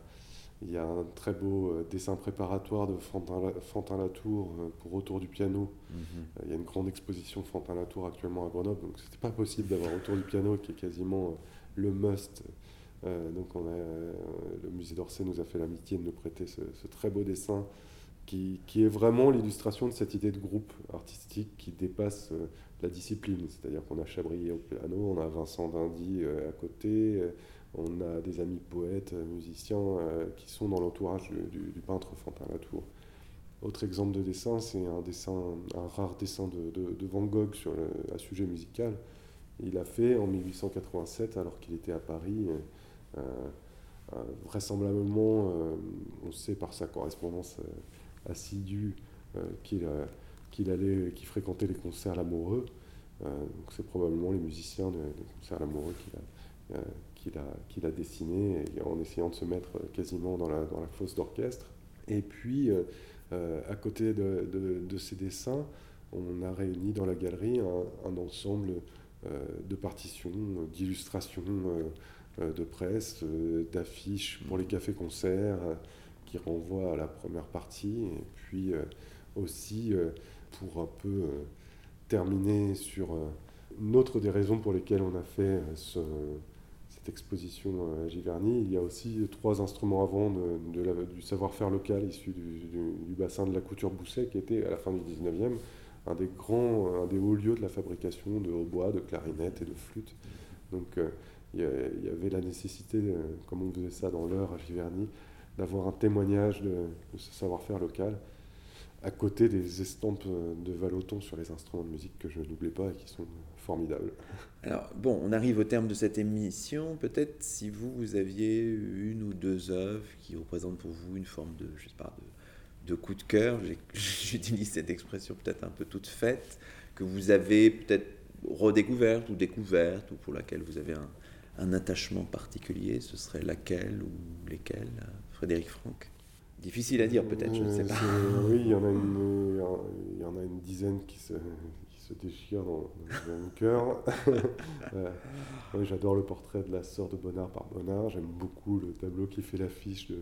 y, a, un très beau dessin préparatoire de Fantin, Latour pour Autour du piano. Mhm. Il y a une grande exposition Fantin Latour actuellement à Grenoble, donc c'était pas possible d'avoir Autour du piano qui est quasiment le must euh, donc on a, euh, le musée d'Orsay nous a fait l'amitié de nous prêter ce, très beau dessin qui, qui est vraiment l'illustration de cette idée de groupe artistique qui dépasse euh, la discipline. C'est-à-dire qu'on a Chabrier au piano, on a Vincent Dindy à côté, on a des amis poètes, musiciens qui sont dans l'entourage du, peintre Fantin Latour. Autre exemple de dessin, c'est un, rare dessin de, Van Gogh sur le, un sujet musical. Il a fait en 1887, alors qu'il était à Paris, euh, euh, vraisemblablement, euh, on sait par sa correspondance assidue qu'il fréquentait les concerts l'amoureux. c'est probablement les musiciens des concerts l'amoureux qu'il a, qu'il a, qu'il a dessiné en essayant de se mettre quasiment dans la, dans la fosse d'orchestre. Et puis, à côté de, de, ces dessins, on a réuni dans la galerie un, ensemble de partitions, d'illustrations de presse, d'affiches pour les cafés-concerts qui renvoient à la première partie, et puis aussi pour un peu terminer sur une autre des raisons pour lesquelles on a fait ce, exposition à Giverny, il y a aussi trois instruments avant du savoir-faire local issu du, bassin de la couture Bousset, qui était à la fin du 19e un des grands, un des hauts lieux de la fabrication de hautbois, de clarinettes et de flûtes. Donc euh, il y, avait la nécessité, euh, comme on faisait ça dans l'heure à Giverny, d'avoir un témoignage de, ce savoir-faire local à côté des estampes de Valoton sur les instruments de musique que je n'oublie pas et qui sont formidable. Alors, bon, on arrive au terme de cette émission. Peut-être si vous, vous aviez une ou deux œuvres qui représentent pour vous une forme de, je sais pas, de, coup de cœur, j'utilise cette expression peut-être un peu toute faite, que vous avez peut-être redécouverte ou découverte, ou pour laquelle vous avez un, un attachement particulier, ce serait laquelle ou lesquelles, Frédéric Franck? Difficile à dire peut-être, je ne sais pas. Oui, il y, en a une, il y en a une dizaine qui se, déchire dans, mon cœur. Euh, j'adore le portrait de la sœur de Bonnard par Bonnard. J'aime beaucoup le tableau qui fait l'affiche de,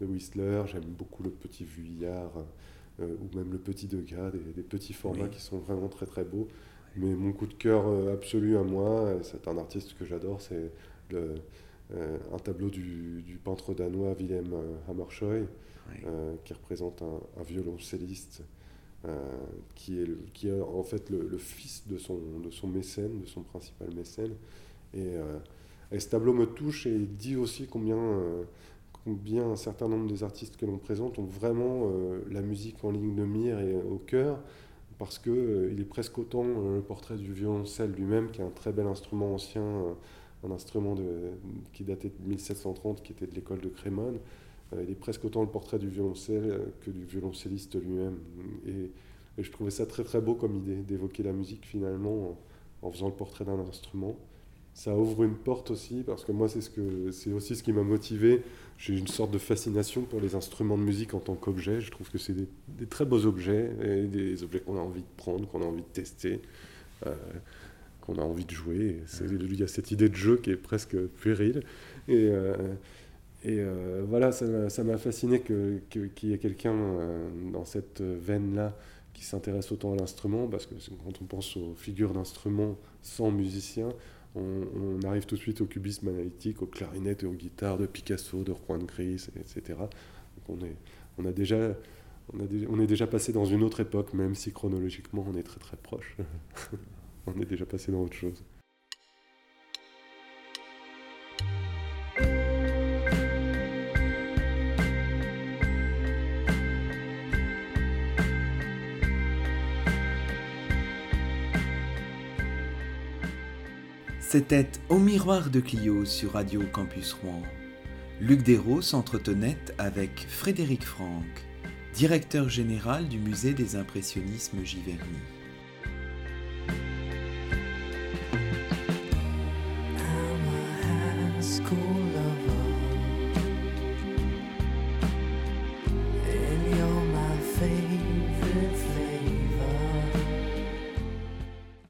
de, Whistler. J'aime beaucoup le petit Vuillard euh, ou même le petit Degas, des, des petits formats qui sont vraiment très très beaux. Mais mon coup de cœur euh, absolu à moi, c'est un artiste que j'adore, c'est un tableau du, du, peintre danois Willem Hammershøi, qui représente un, un violoncelliste euh, qui, est qui est en fait le, fils de son, de son mécène, de son principal mécène. Euh, et, ce tableau me touche et dit aussi combien, euh, combien un certain nombre des artistes que l'on présente ont vraiment la musique en ligne de mire et au cœur, parce qu'il il est presque autant le portrait du violoncelle lui-même, qui est un très bel instrument ancien, un instrument de, qui datait de 1730, qui était de l'école de Crémone, euh, il est presque autant le portrait du violoncelle euh, que du violoncelliste lui-même. Et, je trouvais ça très très beau comme idée d'évoquer la musique finalement en, faisant le portrait d'un instrument. Ça ouvre une porte aussi parce que moi c'est ce aussi ce qui m'a motivé. J'ai une sorte de fascination pour les instruments de musique en tant qu'objet. Je trouve que c'est des, très beaux objets et des objets qu'on a envie de prendre, qu'on a envie de tester. Euh, qu'on a envie de jouer. Il y a cette idée de jeu qui est presque puérile. Et, et euh, voilà, ça m'a fasciné qu'il y ait quelqu'un euh, dans cette veine-là qui s'intéresse autant à l'instrument, parce que quand on pense aux figures d'instruments sans musicien, on, arrive tout de suite au cubisme analytique, aux clarinettes et aux guitares de Picasso, de Juan Gris, etc. Donc on est, on a déjà, on, a on est déjà passé dans une autre époque, même si chronologiquement on est très très proche. on est déjà passé dans autre chose. C'était Au miroir de Clio sur Radio Campus Rouen. Luc Dérault s'entretenait avec Frédéric Franck, directeur général du musée des impressionnismes Giverny.